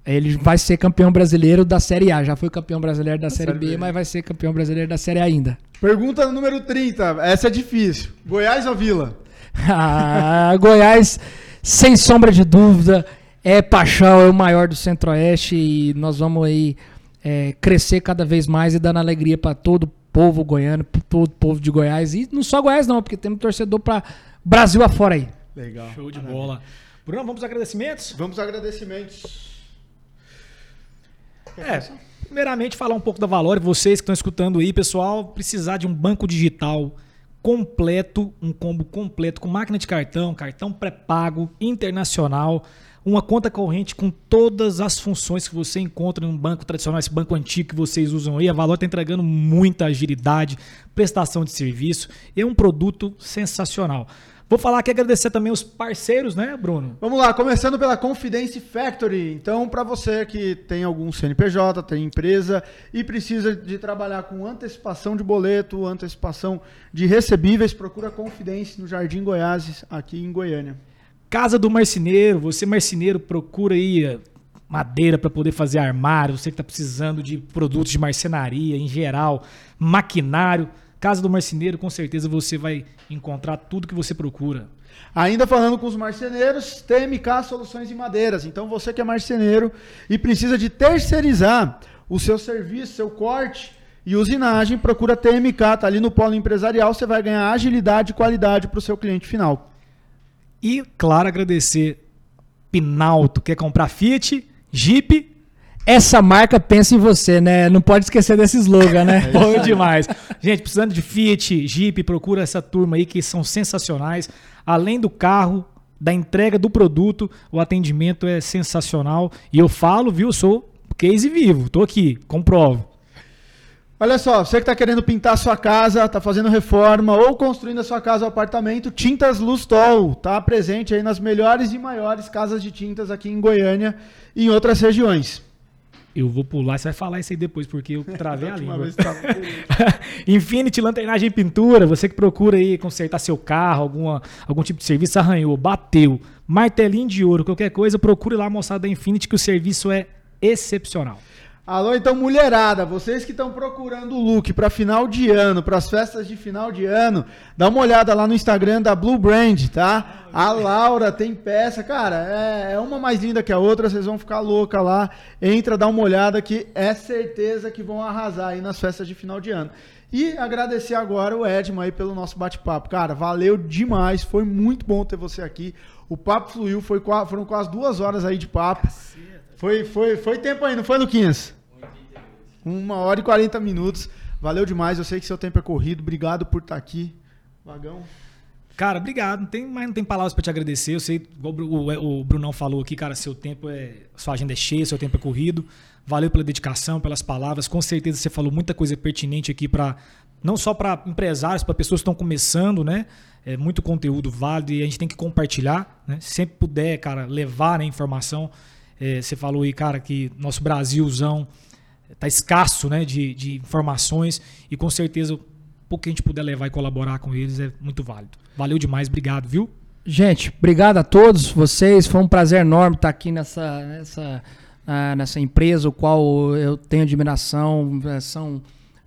Ele vai ser campeão brasileiro da Série A. Já foi campeão brasileiro da, Série Série B, B. mas vai ser campeão brasileiro da Série A ainda. Pergunta número 30, essa é difícil. Goiás ou Vila? Ah, Goiás, sem sombra de dúvida, é paixão, é o maior do Centro-Oeste e nós vamos aí é, crescer cada vez mais e dando alegria para todo o povo goiano, para todo o povo de Goiás. E não só Goiás, não, porque temos torcedor para Brasil afora aí. Legal. Show de bola. Bruno, vamos aos agradecimentos? Vamos aos agradecimentos. É, primeiramente falar um pouco da Valore, vocês que estão escutando aí, pessoal, precisar de um banco digital completo, um combo completo com máquina de cartão, cartão pré-pago, internacional, uma conta corrente com todas as funções que você encontra num banco tradicional, esse banco antigo que vocês usam aí. A Valor está entregando muita agilidade, prestação de serviço é um produto sensacional. Vou falar aqui agradecer também os parceiros, né, Bruno? Vamos lá, começando pela Confidence Factory. Então, para você que tem algum CNPJ, tem empresa e precisa de trabalhar com antecipação de boleto, antecipação de recebíveis, procura Confidence no Jardim Goiás, aqui em Goiânia. Casa do Marceneiro, você marceneiro procura aí eh, madeira para poder fazer armário, você que está precisando de produtos de marcenaria em geral, maquinário. Casa do Marceneiro, com certeza você vai encontrar tudo que você procura. Ainda falando com os marceneiros, TMK Soluções em Madeiras. Então, você que é marceneiro e precisa de terceirizar o seu serviço, seu corte e usinagem, procura TMK, tá ali no polo empresarial, você vai ganhar agilidade e qualidade para o seu cliente final. E, claro, agradecer Pinalto, quer comprar Fiat, Jeep, Essa marca pensa em você, né? Não pode esquecer desse slogan, né? Bom demais. Gente, precisando de Fiat, Jeep, procura essa turma aí que são sensacionais. Além do carro, da entrega do produto, o atendimento é sensacional. E eu falo, viu, sou case vivo, tô aqui, comprovo. Olha só, você que está querendo pintar a sua casa, está fazendo reforma ou construindo a sua casa ou apartamento, Tintas Lustol tá presente aí nas melhores e maiores casas de tintas aqui em Goiânia e em outras regiões. Eu vou pular, você vai falar isso aí depois, porque eu travei a língua. tava- Infinity Lanternagem e Pintura, você que procura aí consertar seu carro, alguma, algum tipo de serviço, arranhou, bateu, martelinho de ouro, qualquer coisa, procure lá a moçada da Infinity que o serviço é excepcional. Alô, então, mulherada, vocês que estão procurando o look para final de ano, para as festas de final de ano, dá uma olhada lá no Instagram da Blue Brand, tá? A Laura tem peça, cara, é, é uma mais linda que a outra, vocês vão ficar louca lá. Entra, dá uma olhada que é certeza que vão arrasar aí nas festas de final de ano. E agradecer agora o Edmo aí pelo nosso bate-papo. Cara, valeu demais, foi muito bom ter você aqui. O papo fluiu, foi, foram quase duas horas aí de papo. Foi, foi, foi tempo aí, não foi, Luquinhas? Uma hora e 40 minutos. Valeu demais. Eu sei que seu tempo é corrido. Obrigado por estar aqui. Vagão. Cara, obrigado. Não tem, mas não tem palavras pra te agradecer. Eu sei, igual o o, Brunão falou aqui, cara, seu tempo é. Sua agenda é cheia, seu tempo é corrido. Valeu pela dedicação, pelas palavras. Com certeza você falou muita coisa pertinente aqui pra não só para empresários, para pessoas que estão começando, né? É muito conteúdo válido e a gente tem que compartilhar, né? Se sempre puder, cara, levar né, informação. É, você falou aí, cara, que nosso Brasilzão tá escasso, né, de, de informações e com certeza o que a gente puder levar e colaborar com eles é muito válido. Valeu demais, obrigado, viu? Gente, obrigado a todos vocês. Foi um prazer enorme estar aqui nessa, nessa, uh, nessa empresa, o qual eu tenho admiração. É, são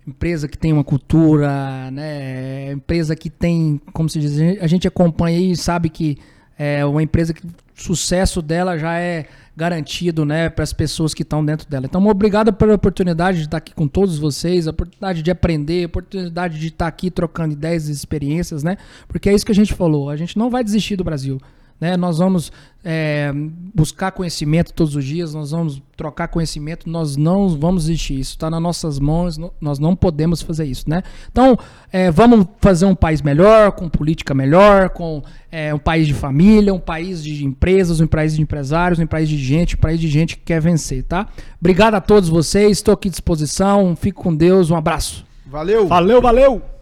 empresa que tem uma cultura, né? Empresa que tem, como se diz, a gente acompanha e sabe que é uma empresa que o sucesso dela já é garantido, né, para as pessoas que estão dentro dela. Então, obrigado pela oportunidade de estar aqui com todos vocês, a oportunidade de aprender, a oportunidade de estar aqui trocando ideias e experiências, né? Porque é isso que a gente falou. A gente não vai desistir do Brasil. Né? Nós vamos é, buscar conhecimento todos os dias, nós vamos trocar conhecimento, nós não vamos existir. Isso está nas nossas mãos, nós não podemos fazer isso. Né? Então, é, vamos fazer um país melhor, com política melhor, com é, um país de família, um país de empresas, um país de empresários, um país de gente, um país de gente que quer vencer. Tá? Obrigado a todos vocês, estou aqui à disposição, fico com Deus, um abraço. Valeu! Valeu, valeu!